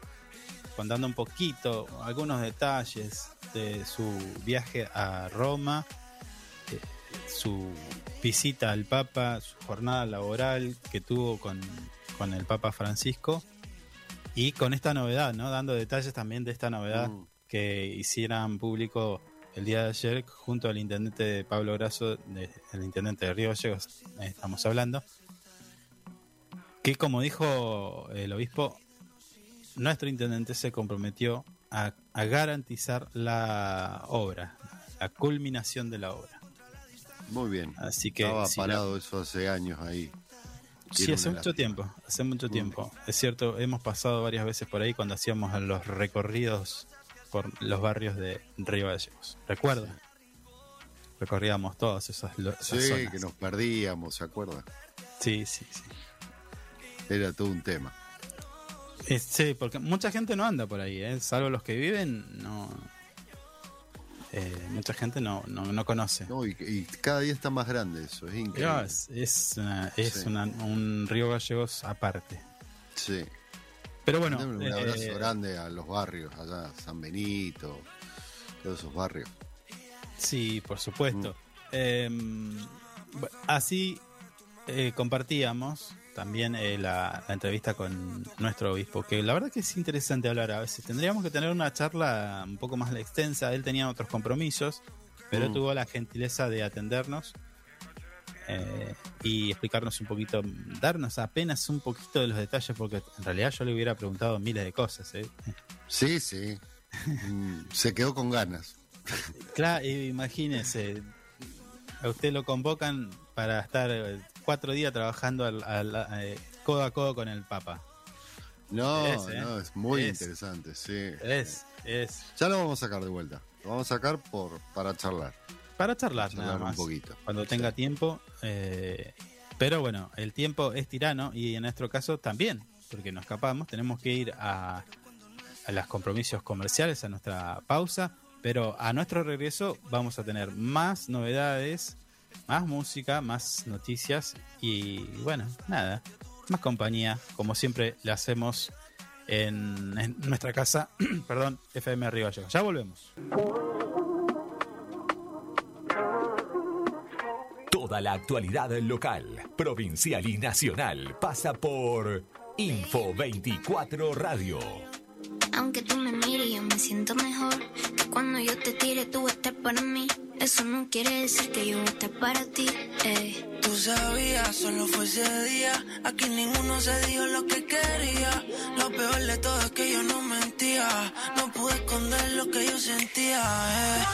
contando un poquito, algunos detalles de su viaje a Roma, eh, su visita al Papa, su jornada laboral que tuvo con, con el Papa Francisco y con esta novedad, ¿no? Dando detalles también de esta novedad Mm. que hicieran público el día de ayer junto al intendente Pablo Grasso, de- el intendente de Río Gallegos, eh, estamos hablando, que como dijo el obispo, nuestro intendente se comprometió a, a garantizar la obra, la culminación de la obra. Muy bien. Así que Estaba si la- parado eso hace años ahí. Sí, hace mucho lástima. tiempo, hace mucho tiempo. Es cierto, hemos pasado varias veces por ahí cuando hacíamos los recorridos por los barrios de Río Gallegos. ¿Recuerda? Recorríamos todas esas, esas Sí, zonas. que nos perdíamos, ¿se acuerda? Sí, sí, sí. Era todo un tema. Eh, sí, porque mucha gente no anda por ahí, ¿eh? salvo los que viven, no. eh, mucha gente no, no, no conoce. No, y, y cada día está más grande eso, es increíble. Pero es es, una- es Sí. una- un Río Gallegos aparte. Sí. Pero bueno, un abrazo eh, grande a los barrios, allá, San Benito, todos esos barrios. Sí, por supuesto. Mm. Eh, bu- así eh, compartíamos también eh, la, la entrevista con nuestro obispo, que la verdad que es interesante hablar a veces. Tendríamos que tener una charla un poco más extensa. Él tenía otros compromisos, pero Mm. tuvo la gentileza de atendernos eh, y explicarnos un poquito, darnos apenas un poquito de los detalles, porque en realidad yo le hubiera preguntado miles de cosas. ¿eh? Sí, sí. mm, se quedó con ganas. Claro, imagínese, a usted lo convocan para estar eh, cuatro días trabajando al, al- eh, codo a codo con el Papa. No, Es, ¿eh? no, es muy Es. interesante, sí. Es, es Ya lo vamos a sacar de vuelta. Lo vamos a sacar por para charlar. Para charlar, nada un más. poquito. Cuando tenga tiempo. eh, pero bueno, el tiempo es tirano y en nuestro caso también, porque nos escapamos, tenemos que ir a, a los compromisos comerciales, a nuestra pausa, pero a nuestro regreso vamos a tener más novedades, más música, más noticias y bueno, nada, más compañía, como siempre le hacemos en, en nuestra casa, perdón, FM Arriba Llega. Ya volvemos. Toda la actualidad local, provincial y nacional pasa por Info 24 Radio. Aunque tú me mires, yo me siento mejor. Que cuando yo te tire, tú vas a estar para mí. Eso no quiere decir que yo voy a estar para ti. ey. Tú sabías, solo fue ese día. Aquí ninguno se dijo lo que quería. Lo peor de todo es que yo no mentía. No pude esconder lo que yo sentía. eh.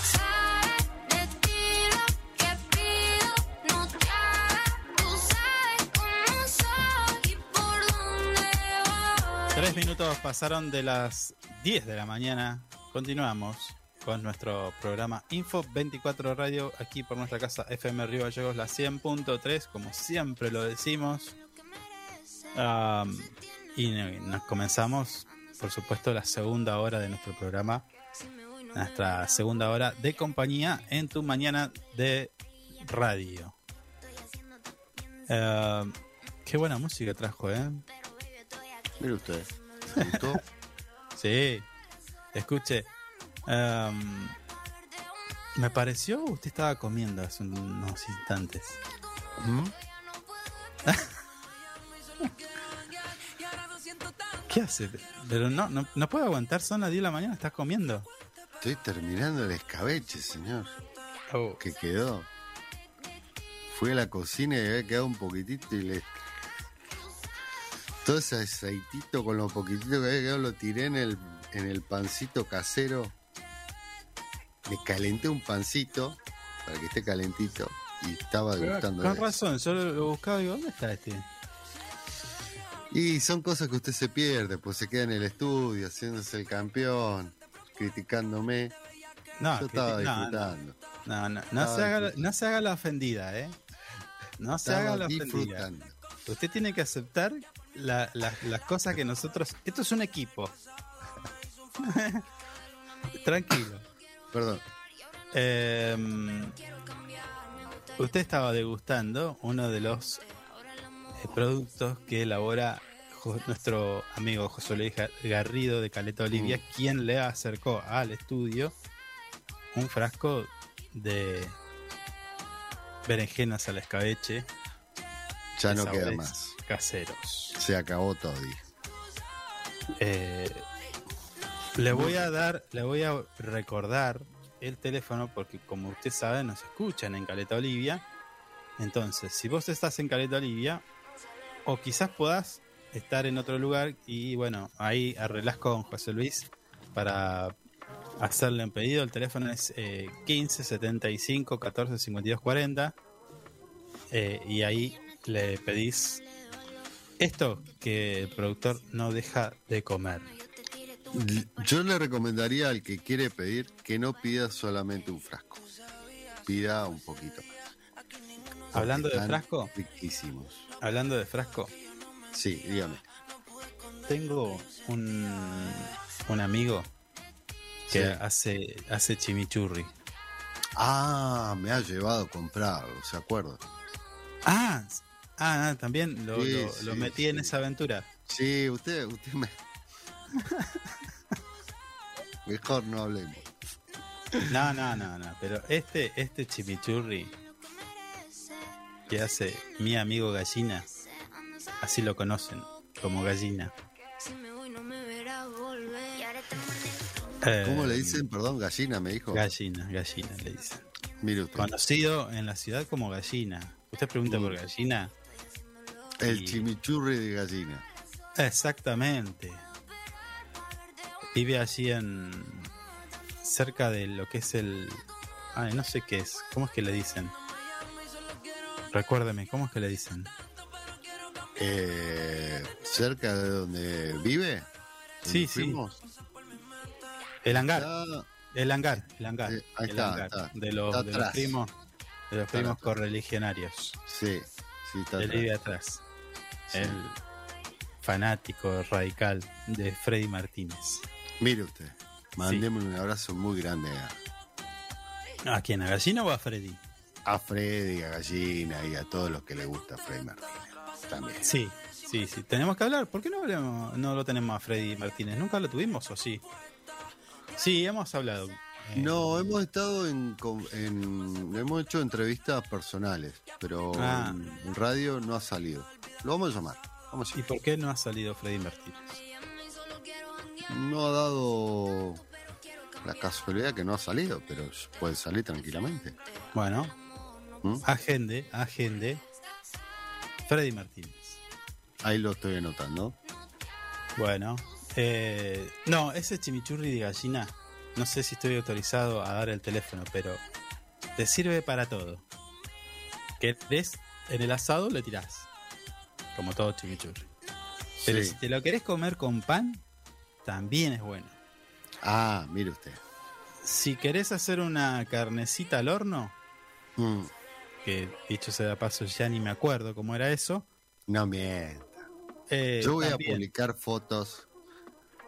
Minutos pasaron de las 10 de la mañana. Continuamos con nuestro programa Info 24 Radio aquí por nuestra casa FM Río Gallegos, la 100.3, como siempre lo decimos. Y nos comenzamos, por supuesto, la segunda hora de nuestro programa, nuestra segunda hora de compañía en tu mañana de radio. Am, qué buena música trajo, ¿eh? Mire usted. Sí, escuche. me pareció, usted estaba comiendo hace unos instantes. ¿Mm? ¿Qué hace? Pero no, no, no puedo aguantar, son las 10 de la mañana, estás comiendo. Estoy terminando el escabeche, señor. Oh, Que quedó. Fui a la cocina y había quedado un poquitito y le. Todo ese aceitito con lo poquitito que había quedado lo tiré en el, en el pancito casero. Le calenté un pancito para que esté calentito y estaba degustando. con razón, yo lo, lo buscaba y digo, ¿dónde está este? Y son cosas que usted se pierde, pues se queda en el estudio haciéndose el campeón, criticándome. No, Yo estaba no, disfrutando. no, no, no se haga, la- no se haga la ofendida, ¿eh? No se haga la ofendida. Usted tiene que aceptar la- la- las cosas que nosotros. Esto es un equipo. Tranquilo. Perdón. Eh, usted estaba degustando uno de los eh, productos que elabora Jo- nuestro amigo José Luis Gar- Garrido de Caleta Olivia, Mm. quien le acercó al estudio un frasco de berenjenas al escabeche. Ya no queda más. Caseros. Se acabó todo. dije. Eh, le voy a dar, le voy a recordar el teléfono porque como usted sabe nos escuchan en Caleta Olivia. Entonces, si vos estás en Caleta Olivia o quizás puedas estar en otro lugar y bueno, ahí arreglás con José Luis para hacerle un pedido. El teléfono es eh, 15 75 14 52 40 eh, y ahí le pedís esto que el productor no deja de comer. Yo le recomendaría al que quiere pedir que no pida solamente un frasco. Pida un poquito más. Hablando de frasco, Riquísimos. hablando de frasco, Sí, dígame. tengo un, un amigo que Sí. hace, hace chimichurri. Ah, me ha llevado a comprarlo, ¿se acuerda? Ah, ah, también lo, Sí, lo- lo sí, metí en esa aventura. Sí, usted, usted me. Mejor no hablemos. No, no, no, no, pero este, este chimichurri que hace mi amigo Gallina, así lo conocen, como Gallina. Eh, ¿Cómo le dicen? Perdón, gallina, me dijo. Gallina, Gallina le dicen. Mire usted. Conocido en la ciudad como Gallina. Usted pregunta por. Gallina. El y- chimichurri de gallina. Exactamente. Vive allí en. cerca de lo que es el. Ay, no sé qué es. ¿Cómo es que le dicen? Recuérdeme, ¿cómo es que le dicen? Eh, cerca de donde vive. Sí, ¿Donde sí. El hangar. Está- El hangar, el hangar. Eh, ahí el está, hangar. está. De los, de los primos, de los primos correligionarios. Sí, sí, está Él vive atrás. Sí. El fanático radical de Freddy Martínez. Mire usted, mandémosle un abrazo muy grande a, ¿A quién? ¿A Gallina o a Freddy? a Freddy, a Gallina y a todos los que le gusta Freddy Martínez. También. Sí, sí, sí. Tenemos que hablar. ¿Por qué no, hablamos- no lo tenemos a Freddy Martínez? ¿Nunca lo tuvimos o sí? Sí, hemos hablado. No, hemos estado en, en- hemos hecho entrevistas personales, pero Ah. en radio no ha salido. Lo vamos a llamar. Vamos a ¿Y por qué no ha salido Freddy Martínez? No ha dado la casualidad que no ha salido, pero puede salir tranquilamente. Bueno, ¿Mm? agende, agende. Freddy Martínez. Ahí lo estoy anotando. Bueno, eh, no, ese chimichurri de gallina, no sé si estoy autorizado a dar el teléfono, pero te sirve para todo. Querés en el asado le tirás, como todo chimichurri. Pero Sí. si te lo querés comer con pan, también es bueno. Ah, mire usted. Si querés hacer una carnecita al horno, Mm, que dicho sea de paso ya ni me acuerdo cómo era eso, no mienta. eh, Yo voy también. a publicar fotos.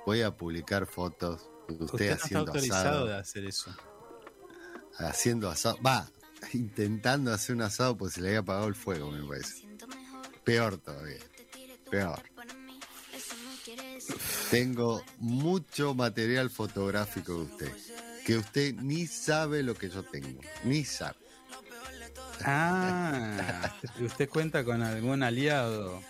Voy a publicar fotos usted, Usted no está haciendo autorizado asado. de hacer eso. Haciendo asado. Va, intentando hacer un asado pues se le había apagado el fuego, me parece. Peor todavía. Peor. Tengo mucho material fotográfico de usted. Que usted ni sabe lo que yo tengo. Ni sabe. Ah, usted cuenta con algún aliado.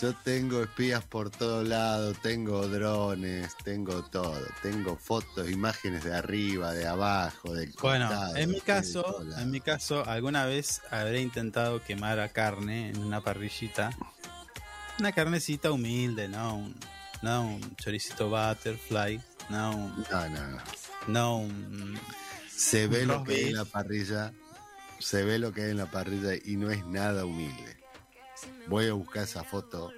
Yo tengo espías por todos lados, tengo drones, tengo todo. Tengo fotos, imágenes de arriba, de abajo, del Bueno, costado, en mi caso, en mi caso, alguna vez habré intentado quemar a carne en una parrillita. Una carnecita humilde, no un, no un choricito butterfly, no un, No, no, no. no un Se ve lo que hay en la parrilla, se ve lo que hay en la parrilla y no es nada humilde. Voy a buscar esa foto.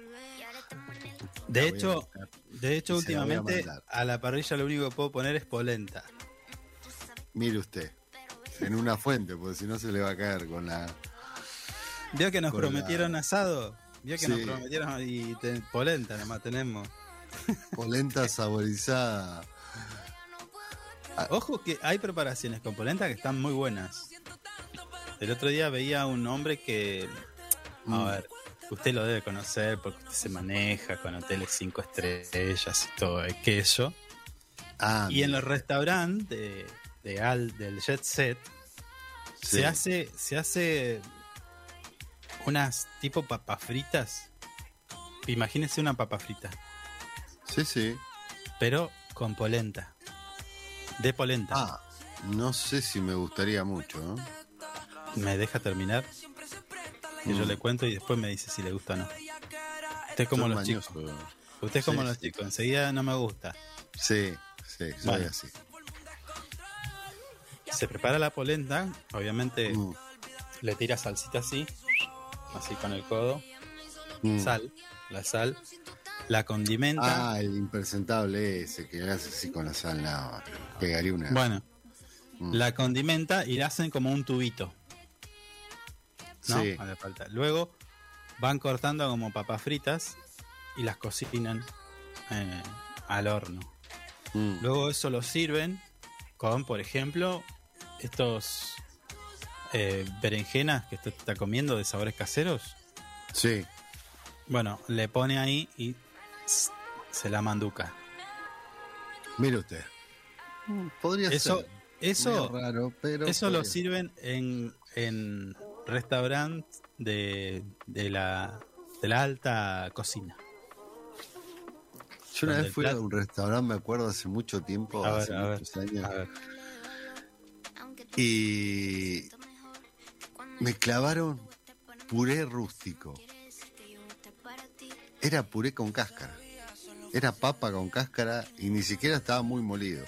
De a hecho, de hecho a últimamente a la parrilla lo único que puedo poner es polenta. Mire usted, en una fuente, porque si no se le va a caer con la. ¿Vio que nos prometieron la- asado? ¿Vio que nos prometieron y te- polenta nomás tenemos? polenta saborizada. Ojo que hay preparaciones con polenta que están muy buenas. El otro día veía un hombre que, a Mm. ver, usted lo debe conocer porque usted se maneja con hoteles 5 estrellas y todo el queso. Ah, Y en los restaurantes de, de al, del Jet Set sí. se hace se hace unas tipo papas fritas. Imagínense una papa frita, Sí, sí. pero con polenta. De polenta. Ah, no sé si me gustaría mucho, ¿no? ¿Me deja terminar? Que yo Mm. le cuento y después me dice si le gusta o no. Usted es como los chicos. Usted es como Sí, los chicos. Enseguida no me gusta. Sí, sí, soy Bueno. así. Se prepara la polenta. Obviamente Mm, le tira salsita así. Así con el codo. mm. Sal. La sal. La condimenta. Ah, el impresentable ese que hace así con la sal, no, pegaría una. Bueno. La condimenta y la hacen como un tubito. ¿No? Sí. Hace falta. Luego van cortando como papas fritas y las cocinan eh, al horno. Mm. Luego eso lo sirven con, por ejemplo, estos eh, berenjenas que usted está comiendo de sabores caseros. Sí, Bueno, le pone ahí y se la manduca. mire usted. Podría Eso, ser. eso, raro, pero eso lo sirven en, en restaurantes de, de la, de la alta cocina. Yo una vez fui a un restaurante, me acuerdo, hace mucho tiempo, A hace ver, muchos años, y me clavaron puré rústico. Era puré con cáscara. Era papa con cáscara y ni siquiera estaba muy molido.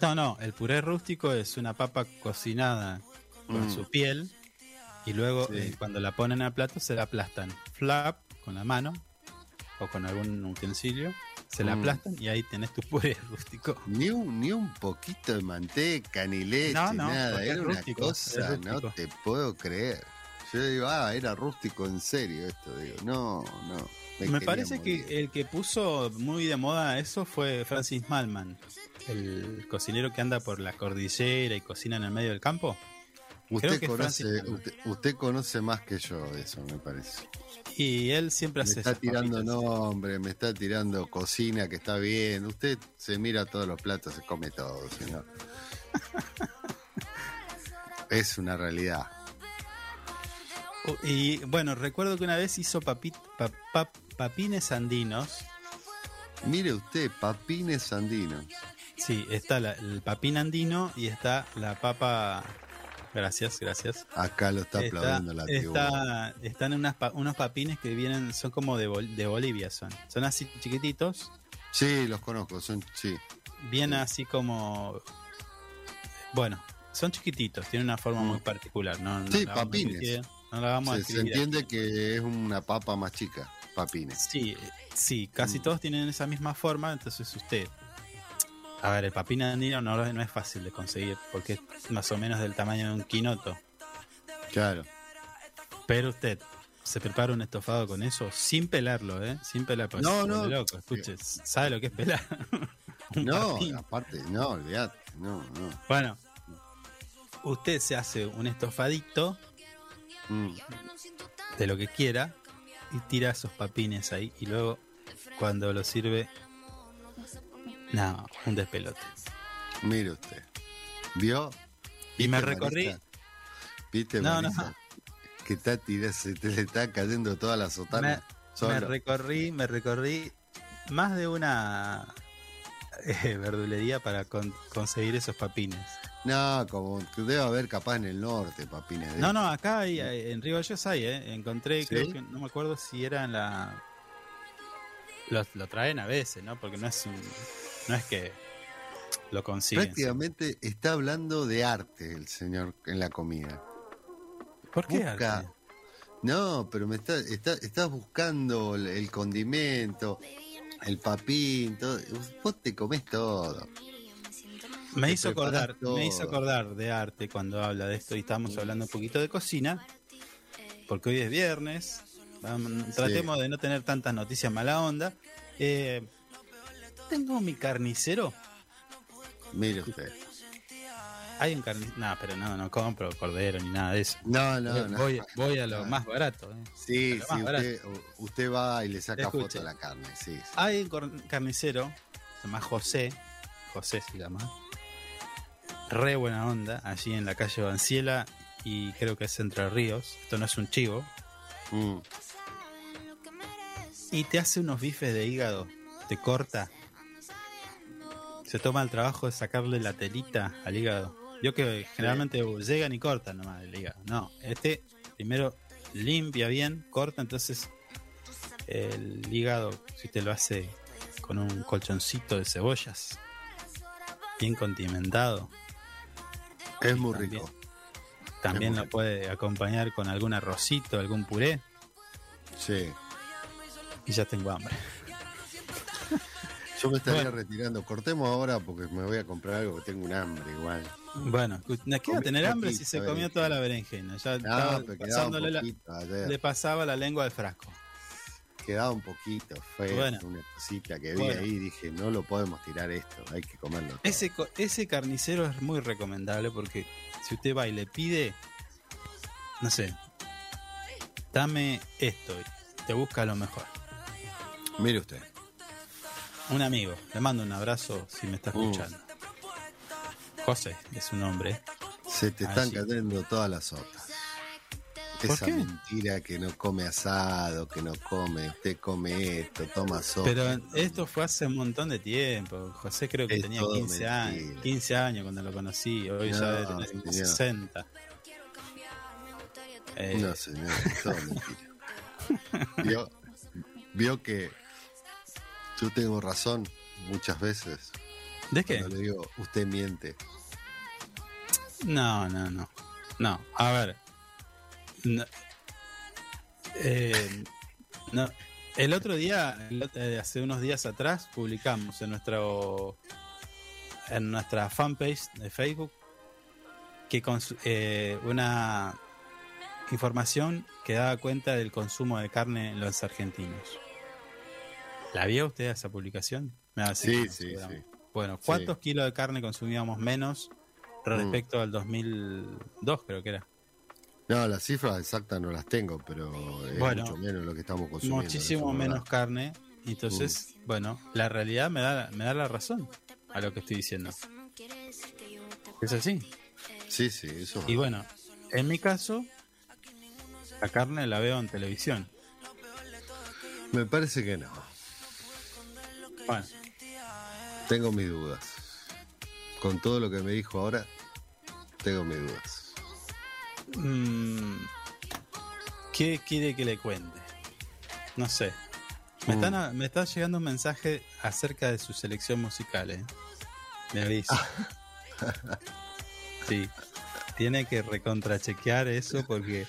No, no, el puré rústico es una papa cocinada con Mm. su piel y luego Sí. eh, cuando la ponen al plato se la aplastan. Flap con la mano o con algún utensilio, se la Mm. aplastan y ahí tenés tu puré rústico. Ni un, ni un poquito de manteca, ni leche, No, no, nada. Era una cosa, no te puedo creer. Yo digo, ah, era rústico en serio esto. Digo, no, no. Me quería parece morir. que el que puso muy de moda eso fue Francis Malman, el cocinero que anda por la cordillera y cocina en el medio del campo. Usted conoce, Francis Malman. usted, usted conoce más que yo eso, me parece. Y él siempre Me hace está tirando nombre, me está tirando cocina que está bien. Usted se mira todos los platos, se come todo, señor. es una realidad. Y bueno, recuerdo que una vez hizo papi- pa- pa- papines andinos. Mire usted, papines andinos. Sí, está la- el papín andino y está la papa. Gracias, gracias. Acá lo está aplaudiendo la está- están unas unos papines que vienen, son como de, Bol- de Bolivia, son. Son así chiquititos, Sí, los conozco, son, sí. bien así como. Bueno, son chiquititos, tienen una forma Mm. muy particular. No, no Sí, papines. No la vamos a Se, se entiende que es una papa más chica, papines. Sí, eh, sí, casi Mm. todos tienen esa misma forma, entonces usted. A ver, el papín andino no, no es fácil de conseguir porque es más o menos del tamaño de un quinoto. Claro. Pero usted se prepara un estofado con eso sin pelarlo, ¿eh? Sin pelar. No, no. Loco, escuche, ¿sabe lo que es pelar? No, papín. aparte, no, olvídate. No, no. Bueno, usted se hace un estofadito Mm. de lo que quiera y tira esos papines ahí y luego cuando lo sirve, no, un despelote. Mire usted. ¿Vio? Y me ¿Viste, recorrí. Marisa? ¿Viste, No, no. Que está tirando, se te le está cayendo toda la sotana. me recorrí, me recorrí más de una eh, verdulería para con- conseguir esos papines. No, como que debe haber capaz en el norte, papines. de- No, no, acá hay, hay- en Río Gallegos hay, ¿eh? Encontré, ¿Sí? creo que, no me acuerdo si era en la... Lo, lo traen a veces, ¿no? Porque no es un... No es que lo consiguen. Prácticamente está hablando de arte el señor en la comida. ¿Por qué Busca- arte? No, pero me está, está, estás buscando el, el condimento, el papín, todo. Vos te comés todo. Me hizo acordar, todo. me hizo acordar de arte cuando habla de esto y estamos hablando un poquito de cocina, porque hoy es viernes, tratemos de no tener tantas noticias mala onda. Eh, tengo mi carnicero, Mire usted. hay un carnicero, no, pero no, no compro cordero ni nada de eso. No, no, Eh, no. voy, voy a lo más barato. eh. Sí, sí, usted, usted va y le saca foto a la carne, sí. sí. Hay un carnicero, se llama José, José se llama, re buena onda, allí en la calle Banciela y creo que es Entre Ríos, esto no es un chivo, Mm. y te hace unos bifes de hígado, te corta, se toma el trabajo de sacarle la telita al hígado. Yo que generalmente llegan y cortan nomás el hígado, no, este primero limpia bien, corta, entonces el hígado, si te lo hace con un colchoncito de cebollas, bien condimentado, Es muy también. rico. también muy lo rico. puede acompañar con algún arrocito, algún puré, Sí. y ya tengo hambre. Yo me estaría Bueno. retirando. Cortemos ahora porque me voy a comprar algo que tengo un hambre igual. Bueno, ¿qué va a Comí tener hambre si se comió toda la berenjena? Ya No, estaba pasándole la- le pasaba la lengua al frasco. Quedaba un poquito feo. Bueno. Una cosita que vi Bueno. ahí y dije, no lo podemos tirar esto, hay que comerlo. todo. Ese, co- ese carnicero es muy recomendable porque si usted va y le pide, no sé, dame esto y te busca lo mejor. Mire usted. Un amigo, le mando un abrazo si me está Uh. escuchando. José es su nombre. Se te están cayendo todas las otras. ¿Por Esa qué? mentira que no come asado, que no come, usted come esto, toma sopa. Pero esto fue hace un montón de tiempo. José creo que Es tenía todo 15 años, mentira. 15 años cuando lo conocí. Hoy No, ya debe tener señor. 60. Eh, No, señor, es todo mentira. vio, vio que Yo tengo razón muchas veces. ¿De qué? Cuando le digo, usted miente. No, no, no. No, a ver. No. Eh, no. El otro día, eh, hace unos días atrás, publicamos en nuestro en nuestra fanpage de Facebook que eh, una información que daba cuenta del consumo de carne en los argentinos. ¿La vio usted esa publicación? Me va a decir Sí, sí, sí. Bueno, ¿cuántos kilos de carne consumíamos menos Mm. respecto al 2002, creo que era? No, las cifras exactas no las tengo, pero es Bueno, mucho menos lo que estamos consumiendo. Muchísimo menos verdad. carne. Entonces, bueno, la realidad me da, me da la razón a lo que estoy diciendo. Es así. Sí, sí, eso es Y bueno, en mi caso, la carne la veo en televisión. Me parece que no. Bueno, Tengo mis dudas. Con todo lo que me dijo ahora, tengo mis dudas. mm, ¿qué quiere que le cuente? No sé. Me, están a- me está llegando un mensaje acerca de su selección musical, ¿eh? Me avisa. Sí. Tiene que recontrachequear eso porque.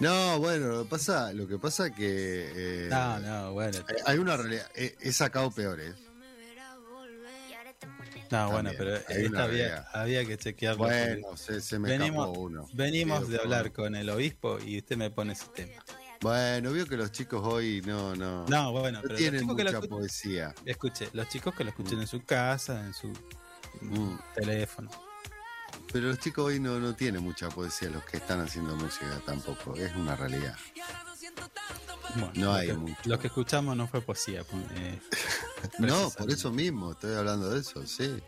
No, bueno, lo que pasa, lo que pasa que eh, No, no, bueno. hay- una realidad. He, he sacado peores. No, bueno, También, pero hay esta una había, había que chequearlo. Bueno, se, se me venimos escapó uno. venimos de hablar bueno. con el obispo y usted me pone ese tema. Bueno, vio que los chicos hoy no, no, No, bueno, no pero los tienen chicos que lo mucha poesía. Escuche, los chicos que lo escuchen en su casa, en su Mm. teléfono. Pero los chicos hoy no, no tienen mucha poesía, los que están haciendo música tampoco. Es una realidad. Bueno, No lo hay que, mucho. Lo que escuchamos no fue poesía. eh, No, por eso mismo, estoy hablando de eso, sí.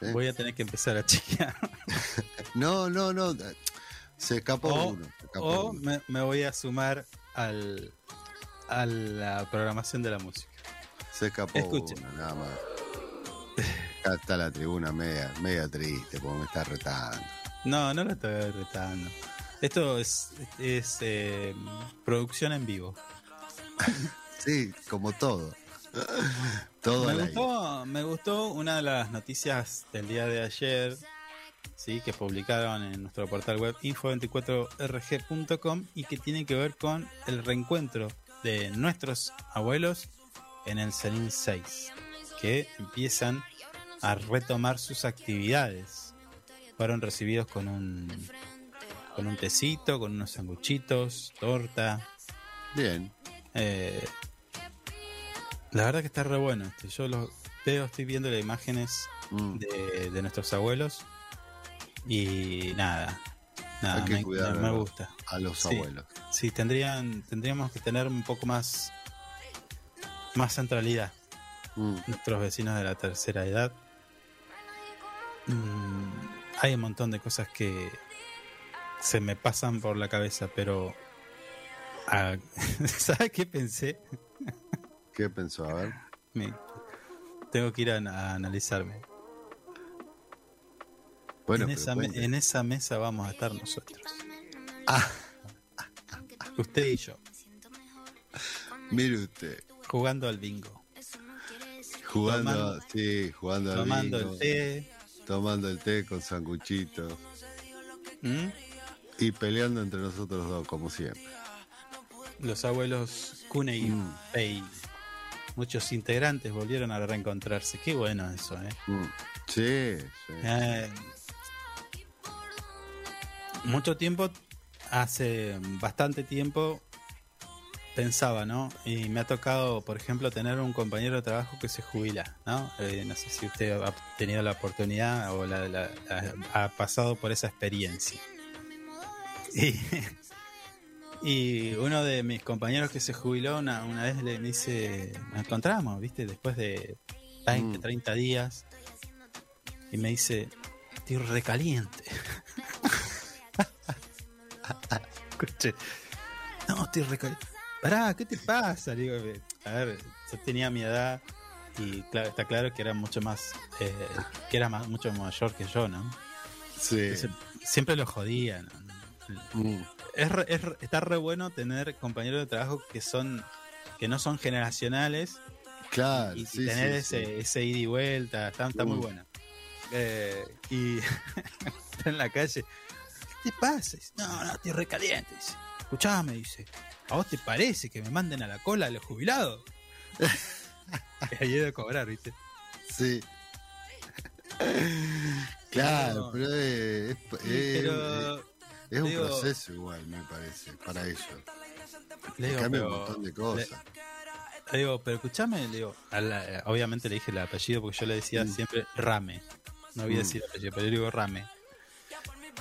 sí. Voy a tener que empezar a chequear. No, no, no. Se escapó O- uno. se escapó O uno. me, me voy a sumar al, a la programación de la música. Se escapó Escuche. uno, nada más. Acá está la tribuna media, media triste porque me está retando. No, no lo estoy retando. Esto es, es eh, producción en vivo. Sí, como todo. Todo Me gustó, me gustó una de las noticias del día de ayer, sí, que publicaron en nuestro portal web info24rg.com y que tiene que ver con el reencuentro de nuestros abuelos en el Serín 6, que empiezan a retomar sus actividades. Fueron recibidos con un con un tecito, con unos sanguchitos, torta, Bien. eh, la verdad que está re bueno. este. Yo lo veo, estoy viendo las imágenes Mm. de, de nuestros abuelos y nada, nada, Hay que me, cuidar me gusta. A los Sí. abuelos. Sí, tendrían, tendríamos que tener un poco más, más centralidad Mm. nuestros vecinos de la tercera edad. Mm, hay un montón de cosas que se me pasan por la cabeza, pero ah, ¿sabes qué pensé? ¿Qué pensó? A ver. Me- tengo que ir a, a analizarme. Bueno, en, esa me- en esa mesa vamos a estar nosotros. Ah. Usted y yo, Mire usted. jugando al bingo, Jugando, Tomando- sí, jugando al tomando bingo, el té. Tomando el té con sanguchitos. ¿m? Y peleando entre nosotros dos, como siempre. Los abuelos Cune y Mm. Pei. Muchos integrantes volvieron a reencontrarse. Qué bueno eso, ¿eh? Mm. Sí, sí. Eh, mucho tiempo, hace bastante tiempo, pensaba, ¿no? Y me ha tocado, por ejemplo, tener un compañero de trabajo que se jubila, ¿no? Eh, no sé si usted ha tenido la oportunidad o la, la- la- ha pasado por esa experiencia. Y, y uno de mis compañeros que se jubiló una, una vez le dice, nos encontramos, ¿viste? Después de 20, Mm. 30 días. Y me dice, estoy recaliente. Escuche, no, estoy recaliente. Pará, ¿qué te pasa? Le digo, a ver, yo tenía mi edad y claro, está claro que era mucho más, eh, que era más, mucho mayor que yo, ¿no? Sí. Entonces, siempre lo jodía, ¿no? Mm. Es es está re bueno tener compañeros de trabajo que son que no son generacionales Claro, y, y sí, tener sí, ese, sí. ese ida y vuelta, está, está muy buena. Eh, y en la calle, ¿qué te? Dice, no, no, estoy recaliente. Dice, escuchame, dice, ¿a vos te parece que me manden a la cola a los jubilados? ahí he de cobrar, ¿viste? Sí. Claro, pero es, es- Sí, es- pero es un digo- proceso igual, me parece, para ellos. le digo, Cambia pero- un montón de cosas. Le digo, pero escúchame, le digo, a la- obviamente le dije el apellido porque yo le decía Mm. siempre Rame. No voy a Mm. decir apellido, pero yo le digo Rame.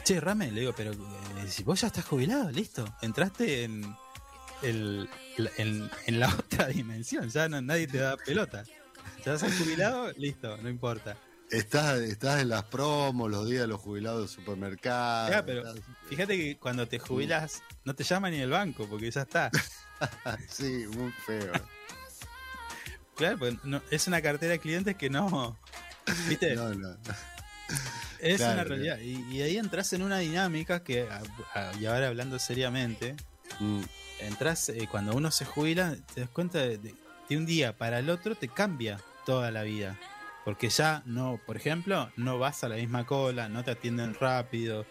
Che, Rame, le digo, pero eh, si vos ya estás jubilado, listo. Entraste en, el, la- en, en la otra dimensión, ya no, nadie te da pelota. Ya estás jubilado, listo, no importa. Estás, estás en las promos, los días de los jubilados del supermercado. Ya, pero estás- fíjate que cuando te jubilas no te llama ni el banco porque ya está. sí, muy feo. Claro, pues no- es una cartera de clientes que no. ¿Viste? No, no. Es Claro, una realidad. Y, y ahí entras en una dinámica que, a- a- y ahora hablando seriamente, Mm, entras, eh, cuando uno se jubila, te das cuenta de, de- de un día para el otro te cambia toda la vida. Porque ya no, por ejemplo, no vas a la misma cola, no te atienden rápido,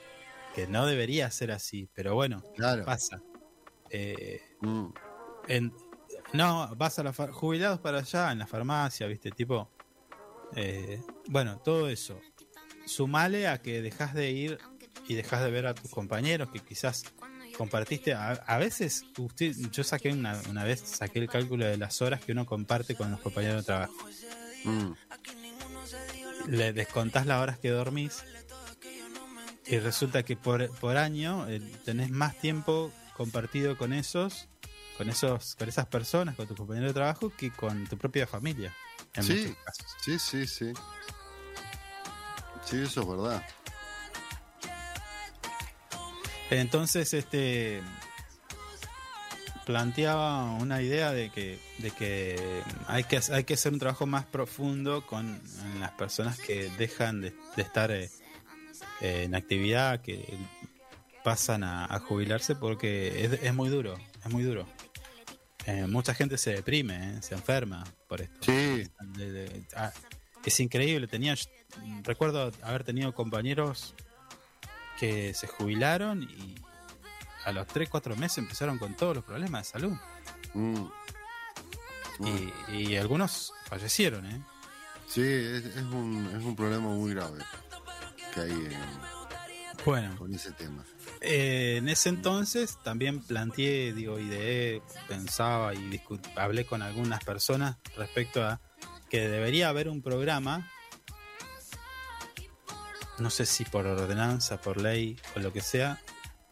que no debería ser así, pero bueno, Claro. pasa. Eh, Mm, en- no, vas a far- jubilados para allá, en la farmacia, viste, tipo. eh, bueno, todo eso. Sumale a que dejas de ir y dejas de ver a tus compañeros que quizás compartiste. A, a veces, usted, yo saqué una, una vez, saqué el cálculo de las horas que uno comparte con los compañeros de trabajo. mm, Le descontás las horas que dormís y resulta que por, por año eh, tenés más tiempo compartido con esos, con esos, con esas personas, con tus compañeros de trabajo, que con tu propia familia. En Sí. muchos casos. sí, sí, sí. Sí, eso es verdad. Entonces, este planteaba una idea de que, de que hay que hay que hacer un trabajo más profundo con las personas que dejan de, de estar eh, en actividad, que pasan a, a jubilarse porque es, es muy duro, es muy duro. Eh, mucha gente se deprime, eh, se enferma por esto. Sí, ah, es increíble. Tenía, recuerdo haber tenido compañeros que se jubilaron y a los 3, 4 meses empezaron con todos los problemas de salud. mm, mm. Y, y algunos fallecieron, ¿eh? sí es, es un, es un problema muy grave que hay en- Bueno, con ese tema. eh, en ese entonces también planteé, digo, ideé, pensaba y hablé con algunas personas respecto a que debería haber un programa, no sé si por ordenanza, por ley o lo que sea,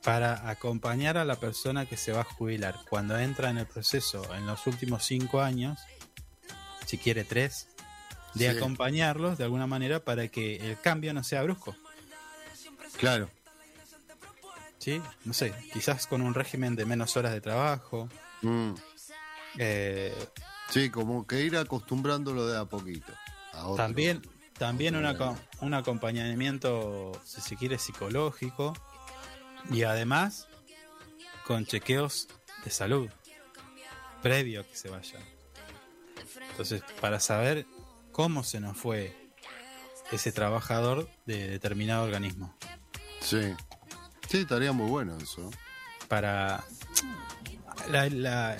para acompañar a la persona que se va a jubilar cuando entra en el proceso en los últimos cinco años, si quiere tres, de Sí. acompañarlos de alguna manera para que el cambio no sea brusco. Claro, ¿sí? No sé, quizás con un régimen de menos horas de trabajo. mm, eh, sí, como que ir acostumbrándolo de a poquito. a otro. también también una un acompañamiento, si se quiere, psicológico. Y además, con chequeos de salud, previo a que se vaya. Entonces, para saber cómo se nos fue ese trabajador de determinado organismo. Sí, sí, estaría muy bueno eso. para la, la-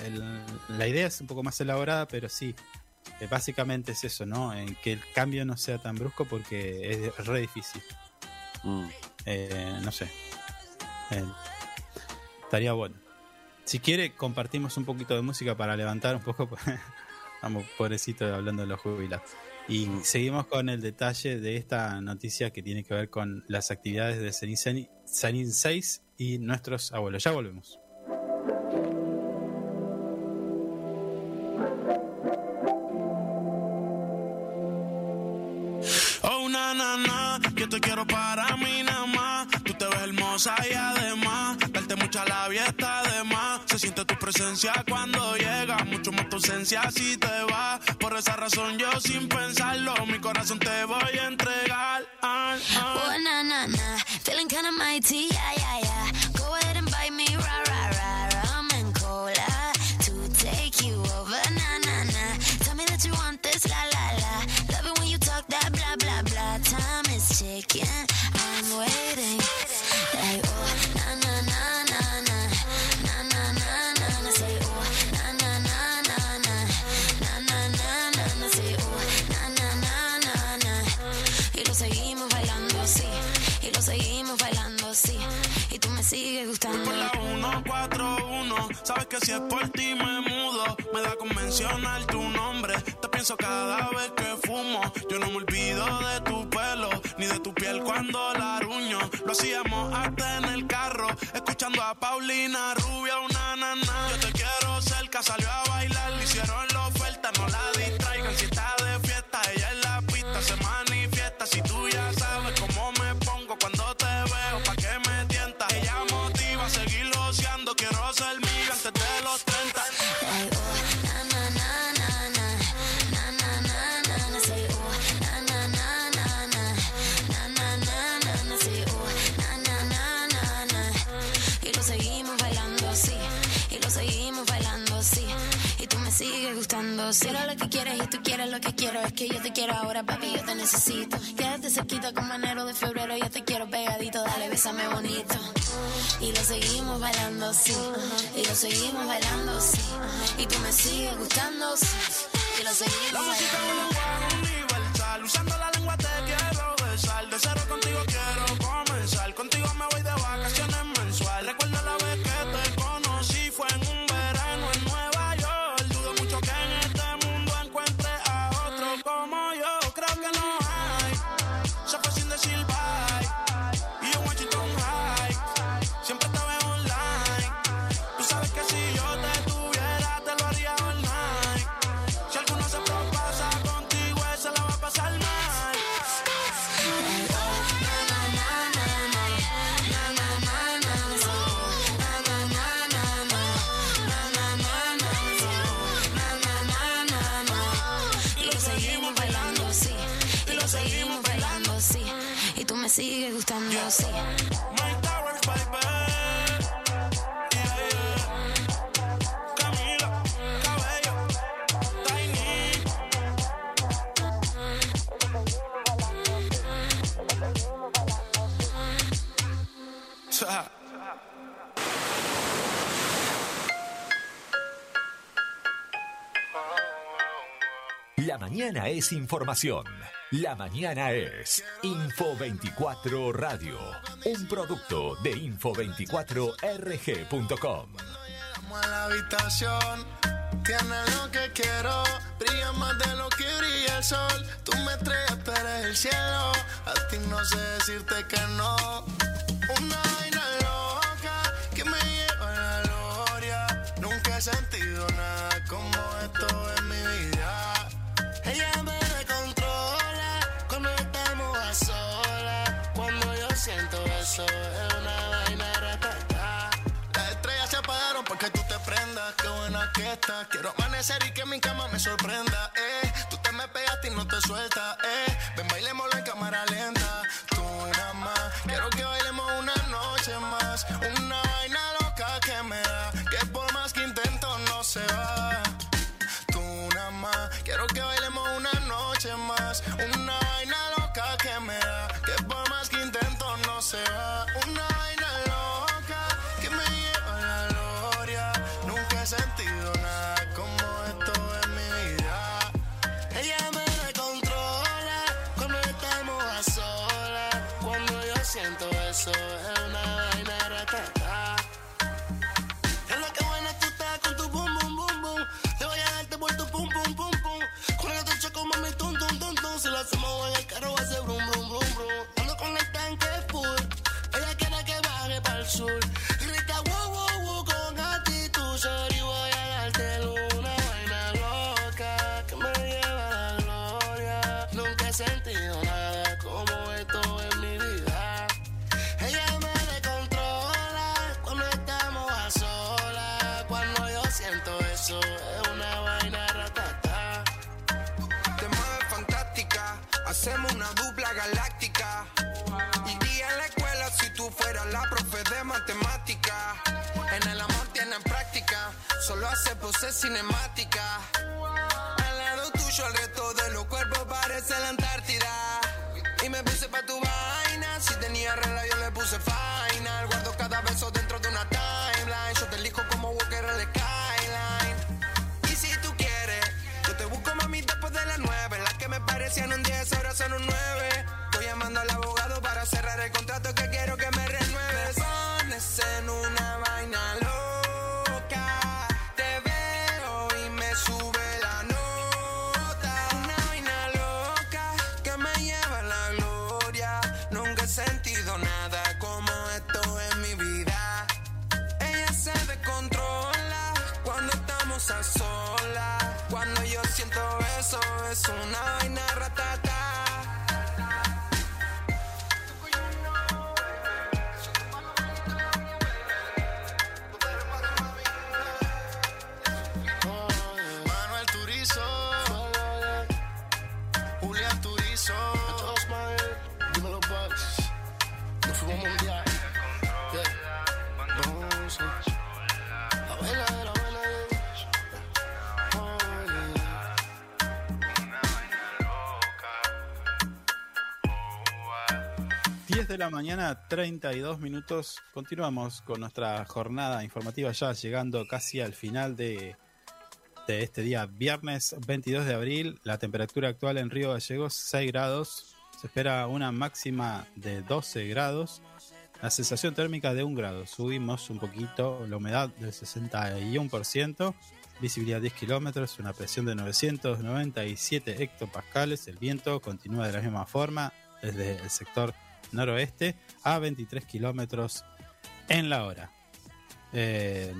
la idea es un poco más elaborada pero sí eh, básicamente es eso no en que el cambio no sea tan brusco porque es re difícil Mm. Eh, no sé Eh, estaría bueno si quiere compartimos un poquito de música para levantar un poco vamos pobrecito hablando de los jubilados y seguimos con el detalle de esta noticia que tiene que ver con las actividades de Sanin, Sanin 6 y nuestros abuelos. Ya volvemos. presencia cuando llega, mucho más tu ausencia si te va. Por esa razón yo sin pensarlo, mi corazón te voy a entregar. Ah, ah. Oh, na, na, na, feeling kinda mighty, yeah, yeah, yeah. Go ahead and buy me rah, rah, rah, rum and cola to take you over, na, na, na. Tell me that you want this, la, la, la. Love it when you talk that blah, blah, blah. Time is ticking. Gustando. Por la 141, sabes que si es por ti me mudo. Me da con mencionar tu nombre. Te pienso cada vez que fumo. Yo no me olvido de tu pelo, ni de tu piel cuando la ruño. Lo hacíamos hasta en el carro, escuchando a Paulina Rubia, una nana. Yo te quiero cerca, salió a Quiero lo que quieres y tú quieres lo que quiero. Es que yo te quiero ahora, papi, yo te necesito. Quédate cerquita como enero de febrero. Yo te quiero pegadito, dale, bésame bonito. Y lo seguimos bailando así. Y lo seguimos bailando así. Y tú me sigues gustando así. Y lo seguimos La música es un bailando lenguaje universal. Usando la lengua te quiero besar. De cero contigo mañana es información. La mañana es Info 24 Radio, un producto de info24rg.com. Vamos a la habitación, tienes lo que quiero, brilla más de lo que brilla el sol. Tú me estrellas, tú eres el cielo, a ti no sé decirte que no. Una vaina loca que me lleva a la gloria. Nunca he sentido nada como Quiero amanecer y que mi cama me sorprenda. Eh, tú te me pegaste y no te sueltas. Eh, ven, bailémoslo en cámara lenta. Tú nada más. Quiero que bailemos una noche más. Una hace poses cinemática. Al lado tuyo el resto de los cuerpos parece la Antártida. Y me puse pa' tu vaina. Si tenía regla, yo le puse final. Mañana, 32 minutos. Continuamos con nuestra jornada informativa ya llegando casi al final de, de este día, viernes 22 de abril. La temperatura actual en Río Gallegos 6 grados. Se espera una máxima de 12 grados. La sensación térmica de 1 grado. Subimos un poquito la humedad del 61%. Visibilidad 10 kilómetros, una presión de 997 hectopascales. El viento continúa de la misma forma desde el sector noroeste a 23 kilómetros en la hora. Eh,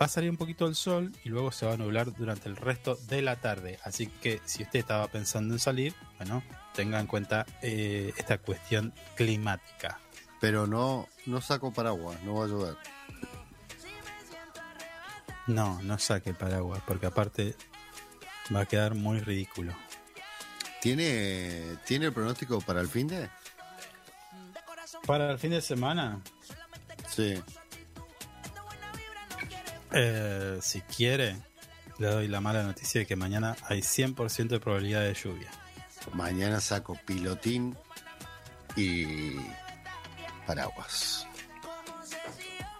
va a salir un poquito el sol y luego se va a nublar durante el resto de la tarde. Así que si usted estaba pensando en salir, bueno, tenga en cuenta eh, esta cuestión climática. Pero no, no saco paraguas, no va a llover. No, no saque el paraguas, porque aparte va a quedar muy ridículo. ¿Tiene, ¿Tiene el pronóstico para el fin de? Para el fin de semana, Sí. eh, si quiere, le doy la mala noticia de que mañana hay 100% de probabilidad de lluvia. Mañana saco pilotín y paraguas.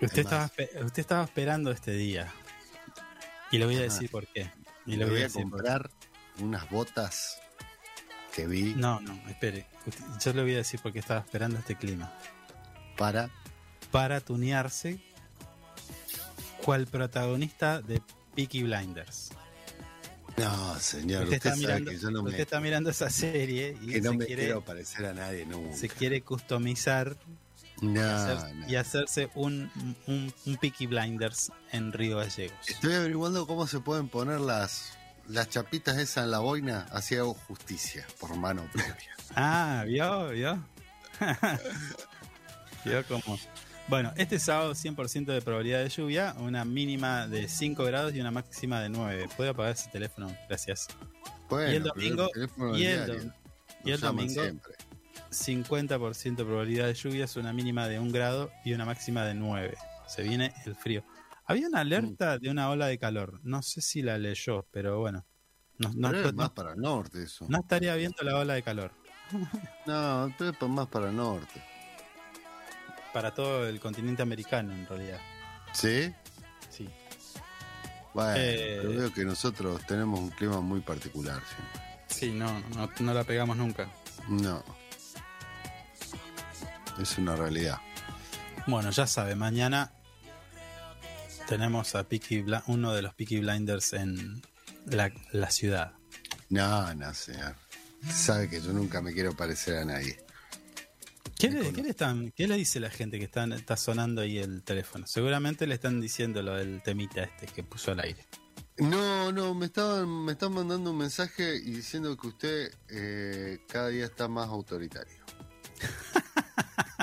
Usted Es estaba, usted estaba esperando este día. Y le voy a Es decir por qué. Y le voy a comprar unas botas que vi No, no, espere. Yo le voy a decir por qué estaba esperando este clima. para. Para tunearse cual protagonista de Peaky Blinders. No, señor, Usted, usted, está mirando, que yo no usted me, está mirando esa serie y que no se, me quiere, quiero parecer a nadie nunca. se quiere customizar No, y, hacer- no. y hacerse un, un, un Peaky Blinders en Río Gallegos. Estoy averiguando cómo se pueden poner las, las chapitas esas en la boina. Hago justicia por mano propia. Ah, ¿vio? ¿Vio? ¿Vio cómo? Bueno, este sábado 100% de probabilidad de lluvia, una mínima de 5 grados y una máxima de 9. ¿Puede apagar ese teléfono? Gracias. Bueno, y el domingo, teléfono y el, diario. y el domingo siempre. 50% de probabilidad de lluvia, es una mínima de 1 grado y una máxima de 9. Se viene el frío. Había una alerta de una ola de calor. No sé si la leyó, pero bueno. No, no- Pero es más para el norte eso. no estaría viendo la ola de calor. No, pero es más para el norte. Para todo el continente americano, en realidad. ¿Sí? Sí. Bueno, Eh, pero veo que nosotros tenemos un clima muy particular. ¿sí? Sí, no, no, no la pegamos nunca. No. Es una realidad. Bueno, ya sabe, mañana tenemos a Peaky Bli- uno de los Peaky Blinders en la, la ciudad. No, no, señor. Sabe que yo nunca me quiero parecer a nadie. ¿Qué le, qué le están, ¿Qué le dice la gente que están, está sonando ahí el teléfono? Seguramente le están diciendo lo del temita este que puso al aire. No, no, me estaban, me están mandando un mensaje y diciendo que usted eh, cada día está más autoritario.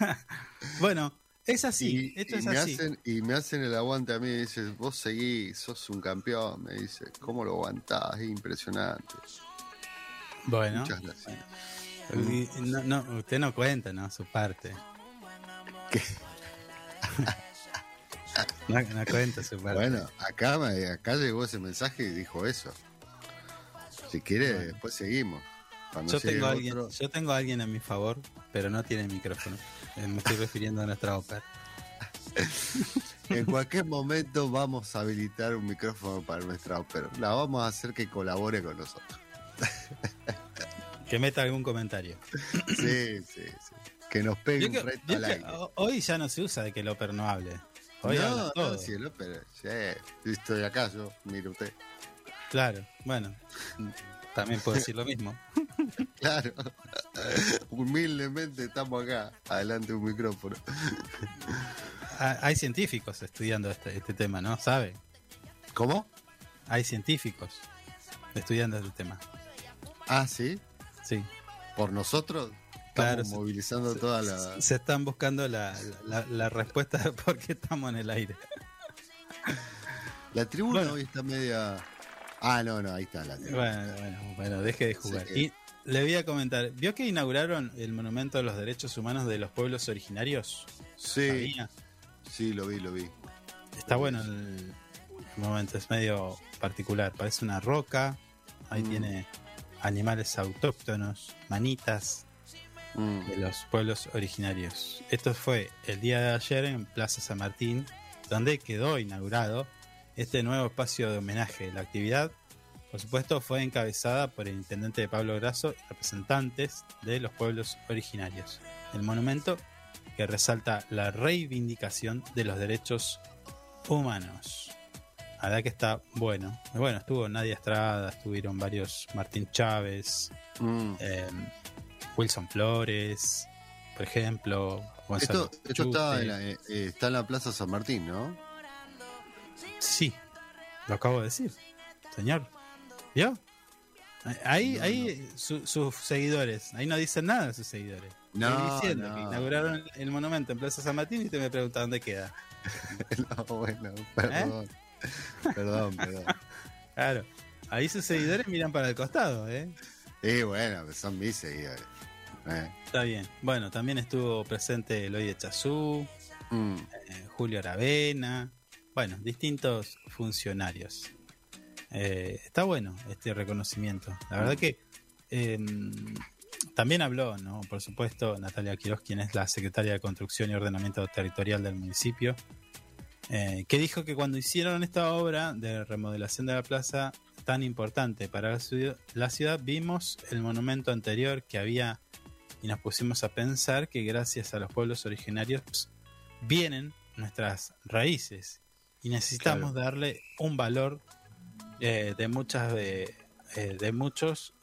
Bueno, es así, y, esto y es me así. hacen y me hacen el aguante a mí y dice vos seguís sos un campeón me dice cómo lo aguantás es impresionante Bueno, muchas gracias y- no, no, usted no cuenta, ¿no? Su parte. No, no cuenta su parte. Bueno, acá, acá llegó ese mensaje y dijo eso. Si quiere, después seguimos. Cuando yo, tengo a alguien, otro- yo tengo a alguien a mi favor, pero no tiene micrófono. Eh, Me estoy refiriendo a nuestra ópera. En cualquier momento vamos a habilitar un micrófono para nuestra ópera. La vamos a hacer que colabore con nosotros. Que meta algún comentario. Sí, sí, sí. Que nos pegue un reto al aire. ho- hoy ya no se usa de que el ópera no hable. Hoy no, todo. no, si el ópera. Sí, estoy acá yo, mire usted. Claro, bueno. También puedo decir lo mismo. Claro. Humildemente estamos acá, adelante de un micrófono. Ah, Hay científicos estudiando este, este tema, ¿no? ¿Sabe? ¿Cómo? Hay científicos estudiando este tema. Ah, sí. Sí. Por nosotros estamos Claro, se- movilizando toda la. Se están buscando la, la- la respuesta de por qué estamos en el aire. La tribuna Bueno. hoy está media. Ah, no, no, ahí está la tribuna. Bueno, bueno, bueno, deje de jugar. Sí. Y le voy a comentar, ¿vio que inauguraron el Monumento a los Derechos Humanos de los Pueblos Originarios? Sí, ¿Sabía? sí, lo vi, lo vi. Está bueno el, el momento, es medio particular. Parece una roca, ahí Mm. tiene animales autóctonos, manitas Mm. de los pueblos originarios. Esto fue el día de ayer en Plaza San Martín, donde quedó inaugurado este nuevo espacio de homenaje. La actividad, por supuesto, fue encabezada por el intendente de Pablo Grasso y representantes de los pueblos originarios. El monumento que resalta la reivindicación de los derechos humanos. La verdad que está bueno. Bueno, estuvo Nadia Estrada, estuvieron varios Martín Chávez, Mm. eh, Wilson Flores, por ejemplo. Gonzalo Esto, esto está, en la, eh, eh, está en la Plaza San Martín, ¿no? Sí, lo acabo de decir, señor. ¿Vio? Ahí, ahí su- sus seguidores, ahí no dicen nada sus seguidores. No, diciendo no. que inauguraron el monumento en Plaza San Martín y usted me pregunta dónde queda. no, bueno, perdón. Perdón, perdón. Claro, ahí sus seguidores miran para el costado, ¿eh? Y bueno, son mis seguidores. Eh, Está bien. Bueno, también estuvo presente Eloy de Chazú, mm. eh, Julio Aravena, bueno, distintos funcionarios. Eh, está bueno este reconocimiento. La verdad que eh, también habló, ¿no? por supuesto, Natalia Quiroz, quien es la secretaria de Construcción y Ordenamiento Territorial del municipio, eh, que dijo que cuando hicieron esta obra de remodelación de la plaza tan importante para la ciudad, la ciudad vimos el monumento anterior que había y nos pusimos a pensar que gracias a los pueblos originarios vienen nuestras raíces y necesitamos darle un valor eh, de muchas de, eh, de muchos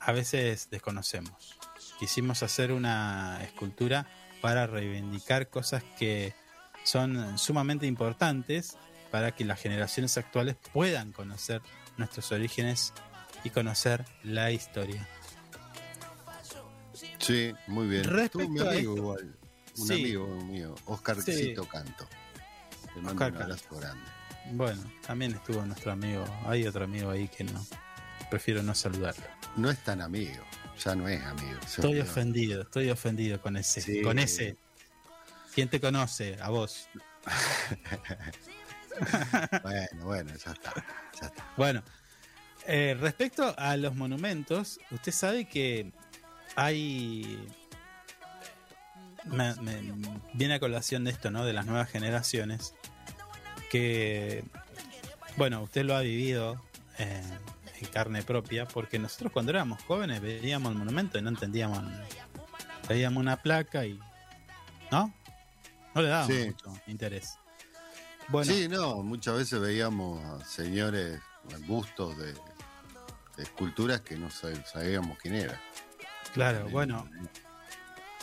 a veces desconocemos. Quisimos hacer una escultura para reivindicar cosas que son sumamente importantes para que las generaciones actuales puedan conocer nuestros orígenes y conocer la historia. Sí, muy bien. Respecto Estuvo mi amigo esto- igual. Un Sí. amigo mío, Oscarcito Canto. Le mando Oscar un abrazo grande. Bueno, también estuvo nuestro amigo, hay otro amigo ahí que no, prefiero no saludarlo. No es tan amigo, ya no es amigo. Estoy ofendido, estoy ofendido con ese, Sí. con ese. ¿Quién te conoce? A vos. Bueno, bueno, ya está. Ya está. Bueno, eh, respecto a los monumentos, usted sabe que hay. Me, me- viene a colación de esto, ¿no? De las nuevas generaciones. Que. Bueno, usted lo ha vivido eh, en carne propia, porque nosotros cuando éramos jóvenes veíamos el monumento y no entendíamos. Veíamos una placa y. ¿No? No le dábamos Sí. mucho interés. Bueno, Sí, no, muchas veces veíamos a señores bustos de, de esculturas que no sab- sabíamos quién era. Claro, bueno,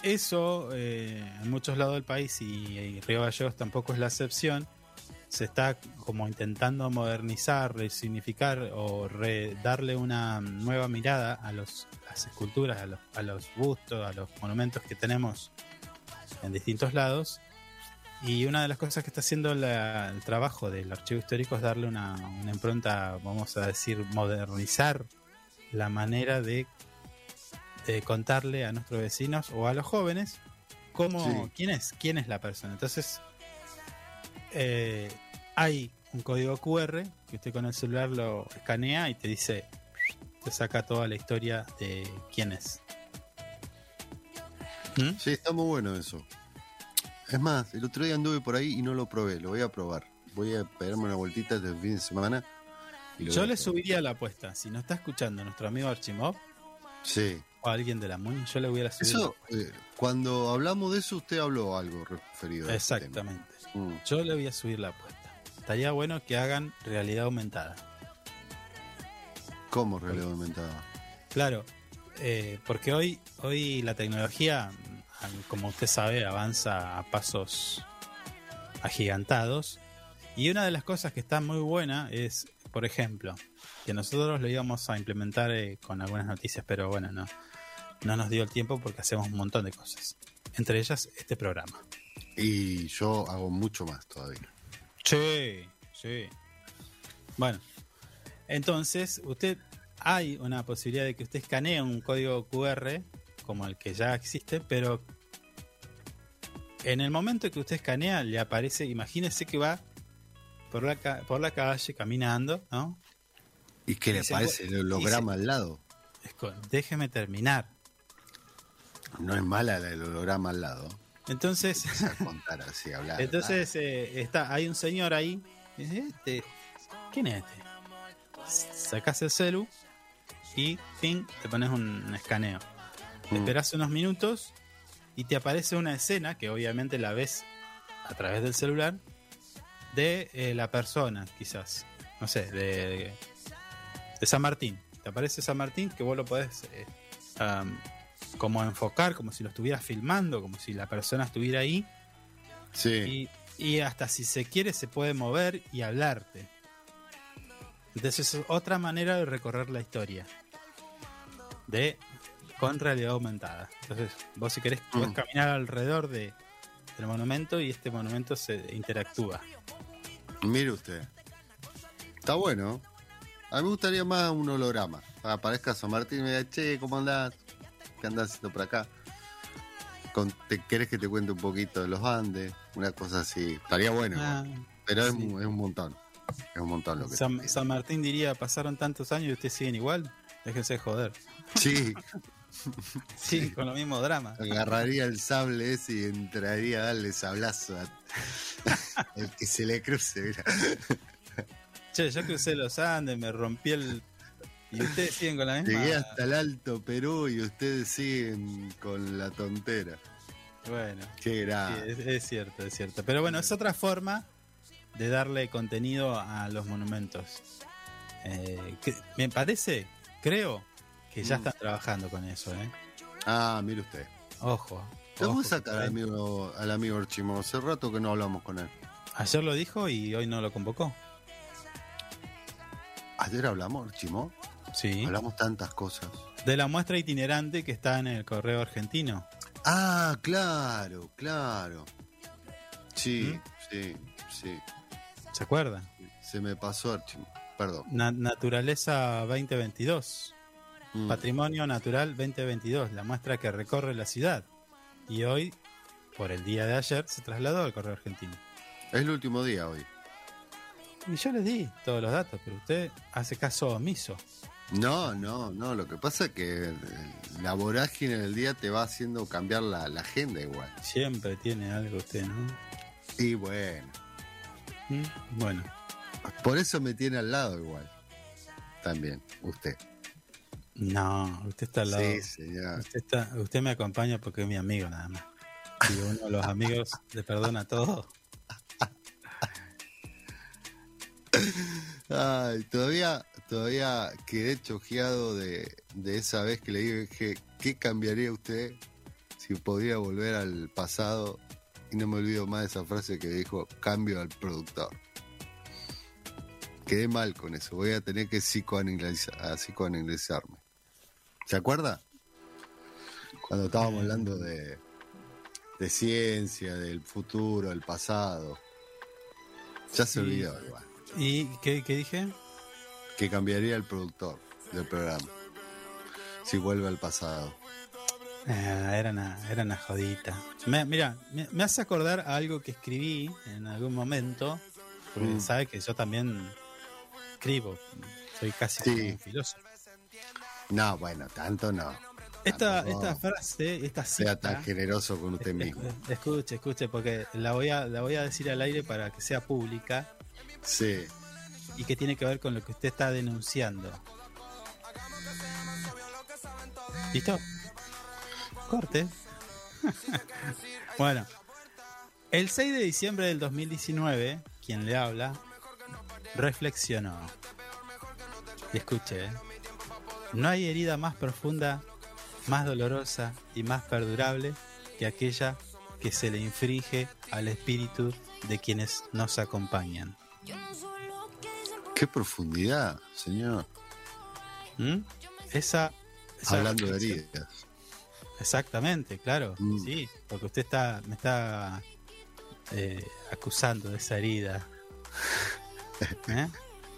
eso eh, en muchos lados del país y, y Río Gallegos tampoco es la excepción. Se está como intentando modernizar, resignificar o re- darle una nueva mirada a los, las esculturas, a los, a los bustos, a los monumentos que tenemos en distintos lados. Y una de las cosas que está haciendo la- el trabajo del archivo histórico es darle una, una impronta, vamos a decir, modernizar la manera de de contarle a nuestros vecinos o a los jóvenes cómo Sí. quién es quién es la persona entonces eh, hay un código QR que usted con el celular lo escanea y te dice, te saca toda la historia de quién es. ¿Mm? Sí, está muy bueno eso. Es más, el otro día anduve por ahí y no lo probé, lo voy a probar. Voy a pegarme una vueltita este fin de semana. Yo le subiría la apuesta. Si no está escuchando nuestro amigo Archimov Sí. Alguien de la MUNI, yo le voy a subir. Eso, eh, cuando hablamos de eso, usted habló algo referido a ese tema. Exactamente. Mm. Yo le voy a subir la apuesta. Estaría bueno que hagan realidad aumentada. ¿Cómo realidad aumentada? Claro, eh, porque hoy, hoy la tecnología, mm, como usted sabe, avanza a pasos agigantados. Y una de las cosas que está muy buena es, por ejemplo, que nosotros lo íbamos a implementar eh, con algunas noticias, pero bueno, no, no nos dio el tiempo porque hacemos un montón de cosas. Entre ellas, este programa. Y yo hago mucho más todavía. Sí, sí. Bueno, entonces usted hay una posibilidad de que usted escanee un código QR como el que ya existe, pero en el momento que usted escanea le aparece, imagínese que va por la, por la calle caminando, ¿no? ¿Y qué le Dice, parece el holograma al lado? Es déjeme terminar. No es mala la del holograma al lado. Entonces, A contar así, hablar. entonces eh, está, hay un señor ahí. dice, Este, ¿Quién es este? Sacas el celu y fin, te pones un, un escaneo. Mm. Esperas unos minutos y te aparece una escena que obviamente la ves a través del celular de eh, la persona, quizás. No sé, de, de San Martín. Te aparece San Martín que vos lo podés eh, como enfocar, como si lo estuvieras filmando, como si la persona estuviera ahí. Sí. Y, y hasta si se quiere se puede mover y hablarte. Entonces es otra manera de recorrer la historia. De con realidad aumentada. Entonces, vos si querés podés Mm. caminar alrededor de, del monumento y este monumento se interactúa. Mire usted. Está bueno. A mí me gustaría más un holograma. Aparezca San Martín y me diga, che, ¿cómo andás? ¿Qué andás haciendo por acá? Con- ¿Te querés que te cuente un poquito de los Andes? Una cosa así. Estaría bueno. Ah. Pero es, sí. mu- es un montón. Es un montón lo que San, San Martín diría, pasaron tantos años y ustedes siguen igual. Déjense de joder. Sí, Sí, con lo mismo drama. agarraría el sable ese y entraría a darle sablazo a el que se le cruce. mira. Che, yo crucé los Andes, me rompí el... Y ustedes siguen con la misma... Llegué hasta el Alto Perú y ustedes siguen con la tontera. Bueno. Qué Sí, grave. es, es cierto, es cierto. Pero bueno, es otra forma de darle contenido a los monumentos. Eh, que- me parece, creo, que ya Mm. están trabajando con eso, ¿eh? Ah, mire usted. Ojo. ¿Te ojo, voy a sacar al hay- amigo, al amigo Archimo? Hace rato que no hablamos con él. Ayer lo dijo y hoy no lo convocó. Ayer hablamos, Archimo. Sí. Hablamos tantas cosas. De la muestra itinerante que está en el correo argentino. Ah, claro, claro. Sí, ¿Mm? sí, sí. ¿Se acuerdan? Se me pasó. Perdón. Na- Naturaleza 2022. Mm. Patrimonio Natural 2022, la muestra que recorre la ciudad. Y hoy, por el día de ayer, se trasladó al correo argentino. Es el último día hoy. Y yo les di todos los datos, pero usted hace caso omiso. No, no, no. Lo que pasa es que eh, la vorágine del día te va haciendo cambiar la, la agenda igual. Siempre tiene algo usted, ¿no? Y bueno, ¿Mm? Bueno, por eso me tiene al lado igual. También, usted. no, usted está al lado. Sí, señor. Usted, está, usted me acompaña porque es mi amigo nada más. Y uno de los amigos le perdona todo. Ay, todavía, todavía quedé choqueado de, de esa vez que le dije, ¿qué cambiaría usted si podía volver al pasado? Y no me olvido más de esa frase que dijo, cambio al productor. Quedé mal con eso, voy a tener que psicoanaliza- a psicoanalizarme. ¿Se acuerda? Cuando estábamos hablando de, de ciencia, del futuro, del pasado. Ya se olvidó igual ¿Y qué, qué dije? Que cambiaría el productor del programa si vuelve al pasado. Ah, era, una, era una jodita. Me- mira, me, me hace acordar a algo que escribí en algún momento, porque Mm. sabe que yo también escribo, soy casi Sí. como un filósofo. No, bueno, tanto no. Esta, esta frase, esta sea cita, tan generoso con usted mismo. escuche, escuche, porque la voy, a, la voy a decir al aire para que sea pública Sí. Y que tiene que ver con lo que usted está denunciando. ¿Listo? Corte. bueno, el 6 de diciembre del 2019, quien le habla, reflexionó. Escuche, ¿eh? no hay herida más profunda, más dolorosa y más perdurable que aquella que se le inflige al espíritu de quienes nos acompañan. Qué profundidad, señor. ¿Mm? Esa, esa Hablando de heridas. Exactamente, claro. Mm. Sí, porque usted está, me está eh, acusando de esa herida. ¿Eh?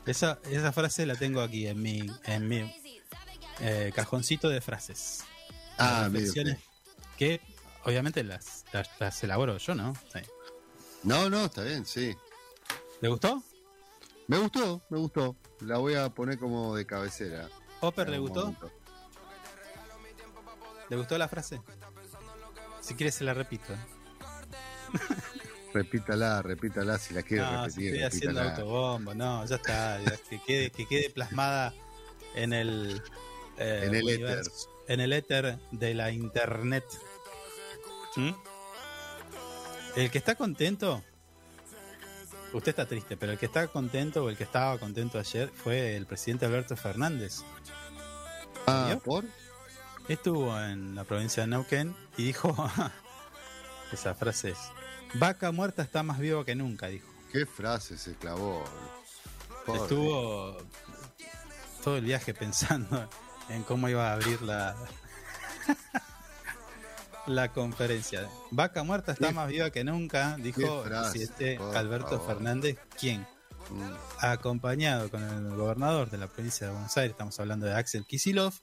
Esa, esa frase la tengo aquí en mi, en mi eh, cajoncito de frases. Ah, reflexiones que obviamente las, las, las elaboro yo, ¿no? Sí. No, no, está bien, sí. ¿Le gustó? Me gustó, me gustó. La voy a poner como de cabecera. ¿Hopper le gustó? momento. ¿Le gustó la frase? Si quiere se la repito. Repítala, repítala si la quiere no, si repetir. estoy haciendo autobombo, no, ya está, que, quede, que quede plasmada en el eh, En el universo, en el éter de la internet. ¿Mm? El que está contento, usted está triste, pero el que está contento o el que estaba contento ayer fue el presidente Alberto Fernández. Ah. ¿por? Estuvo en la provincia de Neuquén y dijo, esa frase es, vaca muerta está más viva que nunca, dijo. ¿Qué frase se clavó? Estuvo todo el viaje pensando en cómo iba a abrir la la conferencia. Vaca muerta está más viva que nunca, dijo frase, por Alberto favor. Fernández, quien Mm. acompañado con el gobernador de la provincia de Buenos Aires, estamos hablando de Axel Kisilov,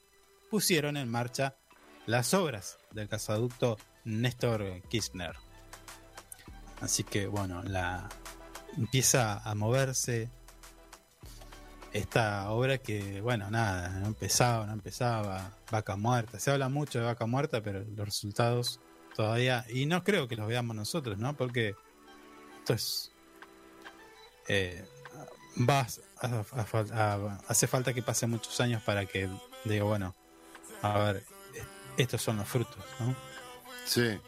pusieron en marcha las obras del gasoducto Néstor Kirchner. Así que bueno, la empieza a moverse esta obra que, bueno, nada, no empezaba, no empezaba, vaca muerta. Se habla mucho de vaca muerta, pero los resultados todavía, y no creo que los veamos nosotros, ¿no? Porque esto es... eh, va a- a- a- hace falta que pasen muchos años para que diga, bueno, a ver, estos son los frutos, ¿no? Sí.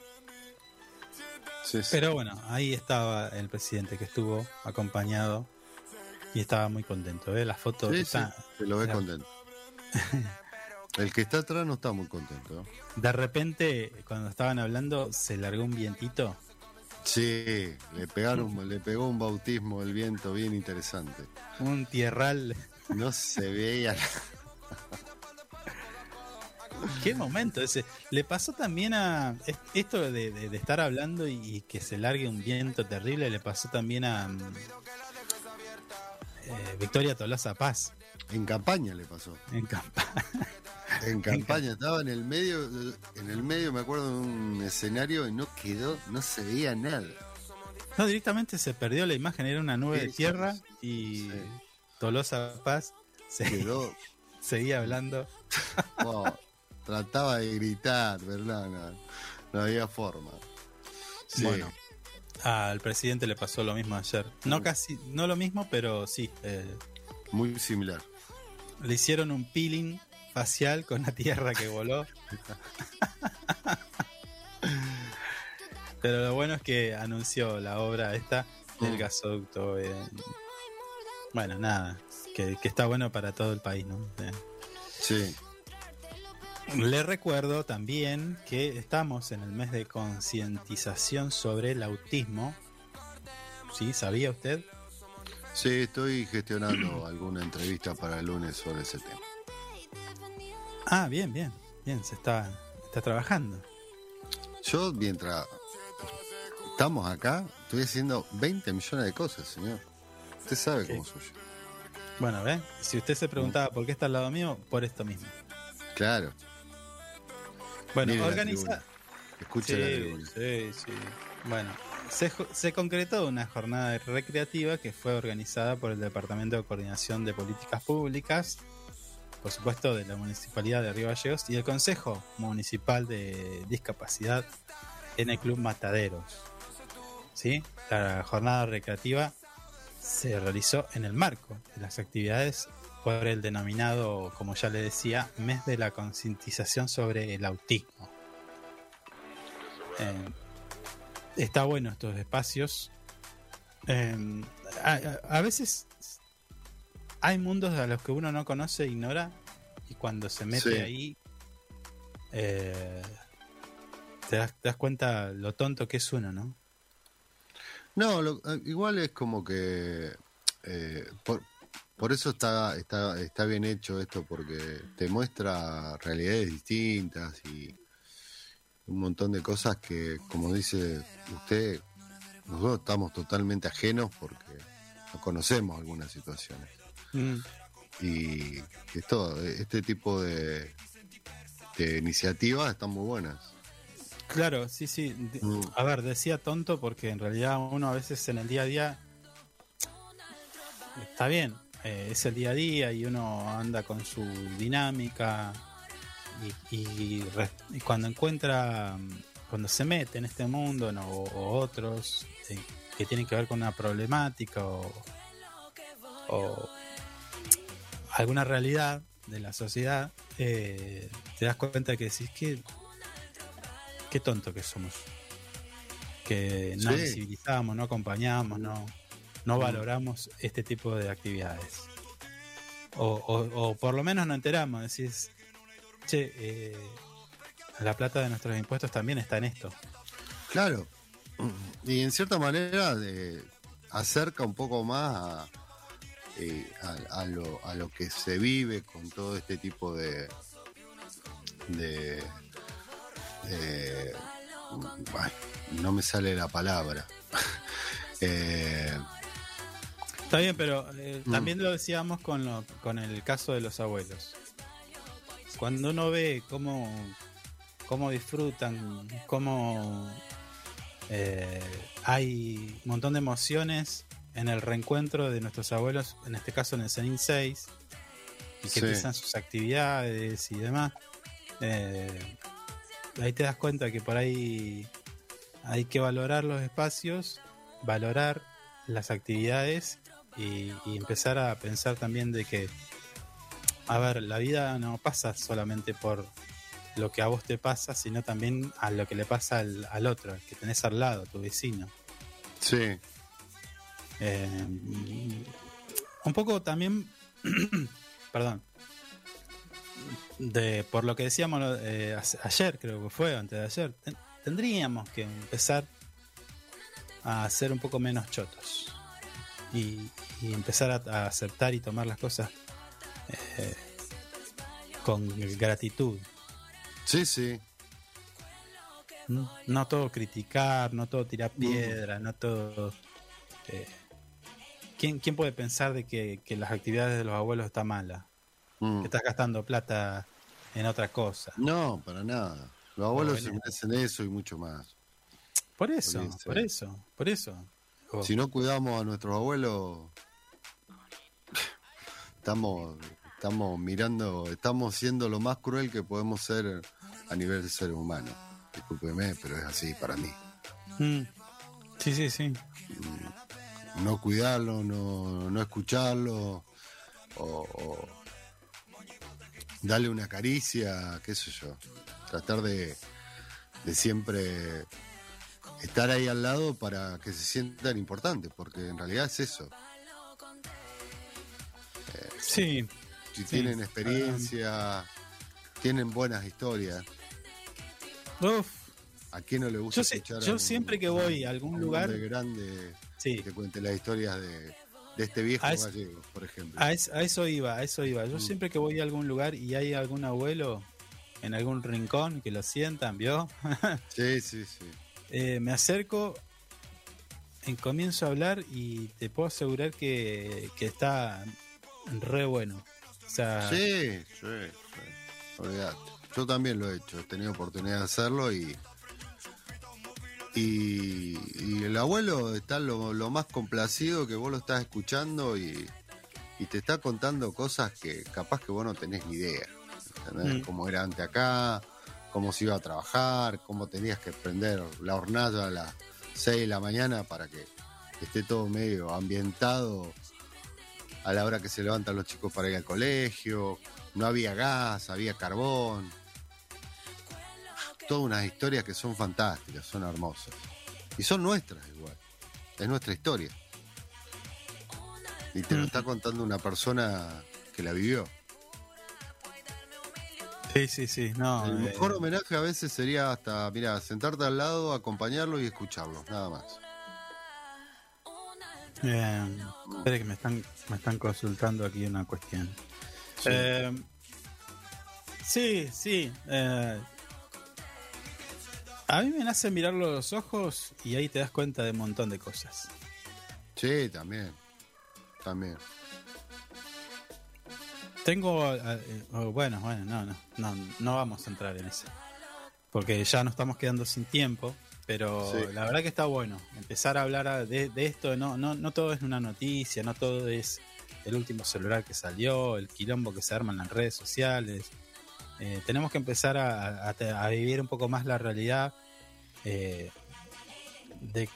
Sí, sí. Pero bueno, ahí estaba el presidente que estuvo acompañado y estaba muy contento. ¿eh? La foto Sí, se lo ve contento. El que está atrás no está muy contento. De repente, cuando estaban hablando, se largó un vientito. Sí, le pegaron, le pegó un bautismo el viento bien interesante. Un tierral. No se veía. ¿Qué momento ese? Le pasó también a. es- Esto de, de- de estar hablando y, y que se largue un viento terrible, le pasó también a. eh, Victoria Tolosa Paz. En campaña le pasó. En campaña. En campaña estaba en el medio, en el medio me acuerdo de un escenario y no quedó, no se veía nada. No, directamente se perdió la imagen, era una nube Sí, de tierra sí. y Sí. Tolosa Paz se- Quedó, seguía hablando. wow, trataba de gritar, ¿verdad? No, no había forma. Sí, Bueno, al presidente le pasó lo mismo ayer. No Mm. casi, no lo mismo, pero sí. eh, muy similar. le hicieron un peeling facial con la tierra que voló. pero lo bueno es que anunció la obra esta del Mm. gasoducto. eh, bueno, nada, que, que está bueno para todo el país, ¿no? Eh, Sí, Le recuerdo también que estamos en el mes de concientización sobre el autismo. ¿Sí? ¿Sabía usted? sí, estoy gestionando alguna entrevista para el lunes sobre ese tema. Ah, bien, bien. Bien, se está, está trabajando. Yo, mientras estamos acá, estoy haciendo 20 millones de cosas, señor. Usted sabe cómo soy yo. Bueno, ¿ve? Si usted se preguntaba por qué está al lado mío, por esto mismo. Claro. Bueno, organiza. la Sí, sí, sí. Bueno, se concretó una jornada recreativa que fue organizada por el Departamento de Coordinación de Políticas Públicas, por supuesto de la Municipalidad de Río Gallegos y el Consejo Municipal de Discapacidad en el Club Mataderos. ¿Sí? La jornada recreativa se realizó en el marco de las actividades por el denominado, como ya le decía, mes de la concientización sobre el autismo. Eh, está bueno estos espacios. Eh, a, veces hay mundos a los que uno no conoce ignora y cuando se mete Sí. ahí eh, te, das, te das cuenta lo tonto que es uno, ¿no? No, lo- eh, igual es como que eh, por, por eso está, está, está bien hecho esto, porque te muestra realidades distintas y un montón de cosas que, como dice usted, nosotros estamos totalmente ajenos porque no conocemos algunas situaciones. Y esto, este tipo de, de iniciativas están muy buenas. Claro, sí, sí. De- Mm. A ver, decía tonto porque en realidad uno a veces en el día a día está bien, eh, es el día a día y uno anda con su dinámica y, y re- y cuando encuentra, cuando se mete en este mundo ¿no? o, o otros eh, que tienen que ver con una problemática o, o alguna realidad de la sociedad, eh, te das cuenta que decís que qué tonto que somos. Que no Sí. visibilizamos, no acompañamos, no, no valoramos este tipo de actividades. O, o- o por lo menos no enteramos, decís, che, eh, la plata de nuestros impuestos también está en esto. Claro. Y en cierta manera eh, acerca un poco más a, eh, a- a lo, a lo que se vive con todo este tipo de. de. de- ay, no me sale la palabra. Eh, Está bien, pero eh, Mm. también lo decíamos con, lo- con el caso de los abuelos. Cuando uno ve cómo, cómo disfrutan, cómo eh, hay un montón de emociones en el reencuentro de nuestros abuelos, en este caso en el Zenin 6, y que Sí. empiezan sus actividades y demás, eh, ahí te das cuenta que por ahí hay que valorar los espacios, valorar las actividades y, y empezar a pensar también de que, a ver, la vida no pasa solamente por lo que a vos te pasa, sino también a lo que le pasa al, al otro, al que tenés al lado, tu vecino. sí, Eh, un poco también, perdón, de por lo que decíamos eh, ayer, creo que fue, antes de ayer, ten- tendríamos que empezar a ser un poco menos chotos y, y empezar a, a aceptar y tomar las cosas eh, con gratitud. sí, sí. ¿no? No todo criticar, no todo tirar piedra, no todo... eh, ¿quién, quién puede pensar de que, que las actividades de los abuelos está mala? Mm. Que estás gastando plata en otra cosa. No, para nada. Los abuelos se merecen eso y mucho más. Por eso, Por eso. por eso, por eso. Oh, Si no cuidamos a nuestros abuelos, estamos, estamos mirando, estamos siendo lo más cruel que podemos ser a nivel de ser humano. Discúlpeme, pero es así para mí. mm. Sí, sí, sí. No cuidarlo, no, no escucharlo, o, o darle una caricia, qué sé yo. Tratar de, de siempre estar ahí al lado para que se sientan importantes, porque en realidad es eso. Sí, Si Sí. tienen experiencia, tienen buenas historias. Uf, ¿A quién no le gusta Yo escuchar yo un- siempre que voy a algún un lugar- grande sí. que cuente las historias de, de este viejo A es- gallego, por ejemplo? A, es- a eso iba, a eso iba. Yo Mm. siempre que voy a algún lugar y hay algún abuelo en algún rincón que lo sientan, ¿vio? Sí, sí, sí. Eh, me acerco, en comienzo a hablar y te puedo asegurar que, que está re bueno. O sea, Sí, sí, sí. Olvidate. Yo también lo he hecho, he tenido oportunidad de hacerlo y. Y, y el abuelo está lo, lo más complacido que vos lo estás escuchando y, y te está contando cosas que capaz que vos no tenés ni idea. Mm. Cómo era antes acá, cómo se iba a trabajar, cómo tenías que prender la hornalla a las 6 de la mañana para que esté todo medio ambientado a la hora que se levantan los chicos para ir al colegio. No había gas, había carbón. Todas unas historias que son fantásticas, son hermosas. Y son nuestras igual. Es nuestra historia. Y te lo está contando una persona que la vivió. Sí, sí, sí. No, El eh, mejor homenaje a veces sería hasta, mira, sentarte al lado, acompañarlo y escucharlo, nada más. eh, espere que me están, me están consultando aquí una cuestión. Sí. Eh, sí, sí. eh, a mí me nace mirarlo a los ojos y ahí te das cuenta de un montón de cosas. Sí, también. También. Tengo, eh, oh, bueno, bueno, no, no, no, no vamos a entrar en eso. Porque ya nos estamos quedando sin tiempo, pero Sí. la verdad que está bueno empezar a hablar de, de esto. No, no, no todo es una noticia, no todo es el último celular que salió, el quilombo que se arma en las redes sociales. Eh, tenemos que empezar a, a- a vivir un poco más la realidad eh, de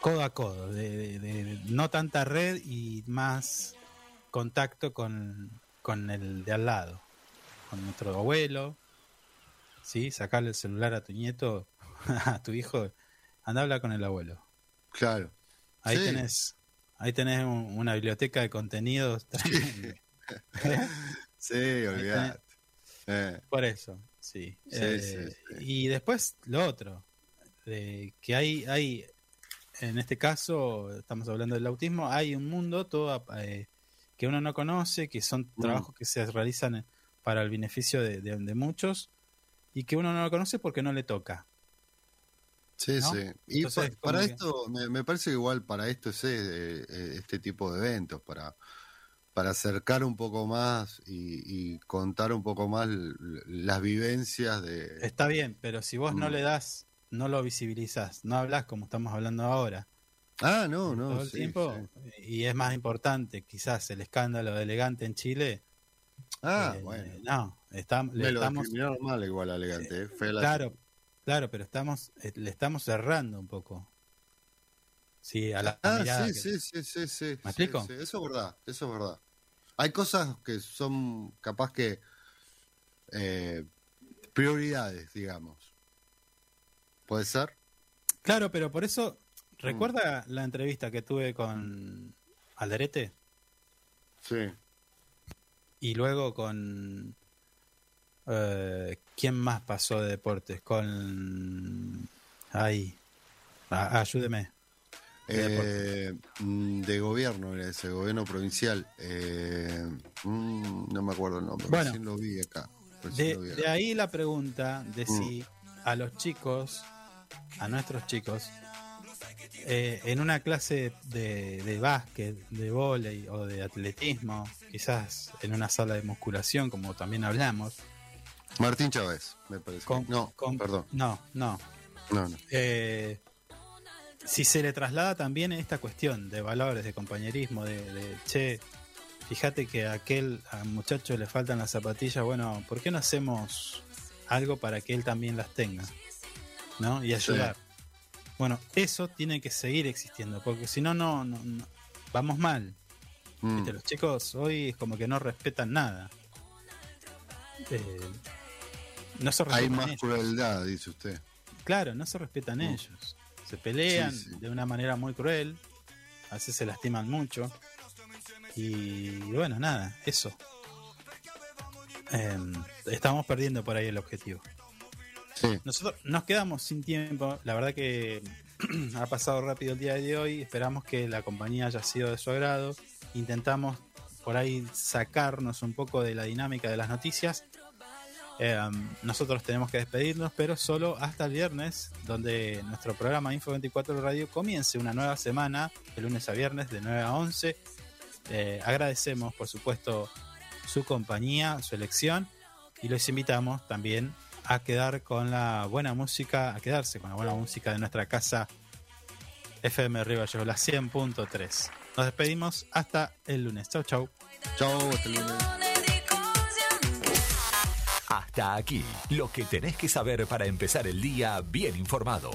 codo a codo, de, de- de no tanta red y más contacto con, con el de al lado, con nuestro abuelo, ¿sí? Sacarle el celular a tu nieto, a tu hijo, anda a hablar con el abuelo. Claro. Ahí Sí. tenés, ahí tenés un- una biblioteca de contenidos tremenda. Sí, olvidate. Eh, Por eso, sí. Sí, Eh, sí, Y después lo otro, de que hay, hay, en este caso, estamos hablando del autismo, hay un mundo todo eh, que uno no conoce, que son Mm. trabajos que se realizan eh, para el beneficio de, de- de muchos y que uno no lo conoce porque no le toca. Sí, ¿no? sí. Y Entonces, pa- para que- esto, me, me parece que igual para esto es eh, eh, este tipo de eventos, para, para acercar un poco más y, y contar un poco más las vivencias de... Está bien, pero si vos no Mm. le das, no lo visibilizás, no hablas como estamos hablando ahora, Ah, no, no. todo el sí, tiempo, sí. y es más importante quizás el escándalo de elegante en Chile, Ah, Eh, bueno. No, estam- le Me estamos. mal igual elegante, eh, fue la- Claro, claro, pero estamos, eh, le estamos cerrando un poco. Sí, a la Ah, mirada sí, que- sí, sí, sí, sí. ¿Me explico? sí, eso es verdad, eso es verdad. Hay cosas que son capaz que eh, prioridades, digamos. ¿Puede ser? Claro, pero por eso. ¿Recuerda la entrevista que tuve con Alderete? Sí. Y luego con... eh, ¿Quién más pasó de deportes? Con... Ay, a- ayúdeme. De Eh, mm, de gobierno, era ese gobierno provincial. Eh, mm, no me acuerdo el nombre. Bueno. recién lo vi acá. De, lo vi acá. de ahí la pregunta de Mm. si a los chicos, a nuestros chicos, eh, en una clase de, de básquet, de vóley o de atletismo, quizás en una sala de musculación, como también hablamos, Martín Chávez, me parece. con- no, con- perdón. No, no. No, no. Eh, si se le traslada también esta cuestión de valores, de compañerismo, de, de, che, fíjate que a aquel al muchacho le faltan las zapatillas, bueno, ¿por qué no hacemos algo para que él también las tenga? ¿No? Y ayudar. Bueno, eso tiene que seguir existiendo, porque si no, no, no- no- vamos mal. Mm. Viste, Los chicos hoy es como que no respetan nada. Eh, no se Hay más ellos. crueldad, dice usted. Claro, no se respetan Mm. ellos. Se pelean Sí, sí. de una manera muy cruel. A veces se lastiman mucho. Y bueno, nada, eso. Em, estamos perdiendo por ahí el objetivo. Nosotros nos quedamos sin tiempo. La verdad que ha pasado rápido el día de hoy. Esperamos que la compañía haya sido de su agrado. Intentamos por ahí sacarnos un poco de la dinámica de las noticias. Eh, nosotros tenemos que despedirnos, pero solo hasta el viernes, donde nuestro programa Info 24 Radio comience una nueva semana, de lunes a viernes, de 9 a 11. Eh, agradecemos, por supuesto, su compañía, su elección. Y los invitamos también a quedar con la buena música, a quedarse con la buena música de nuestra casa FM Gallegos, la 100.3. Nos despedimos hasta el lunes. Chau, chau. Chau, hasta el lunes. Hasta aquí, lo que tenés que saber para empezar el día bien informado.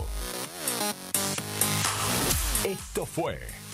Esto fue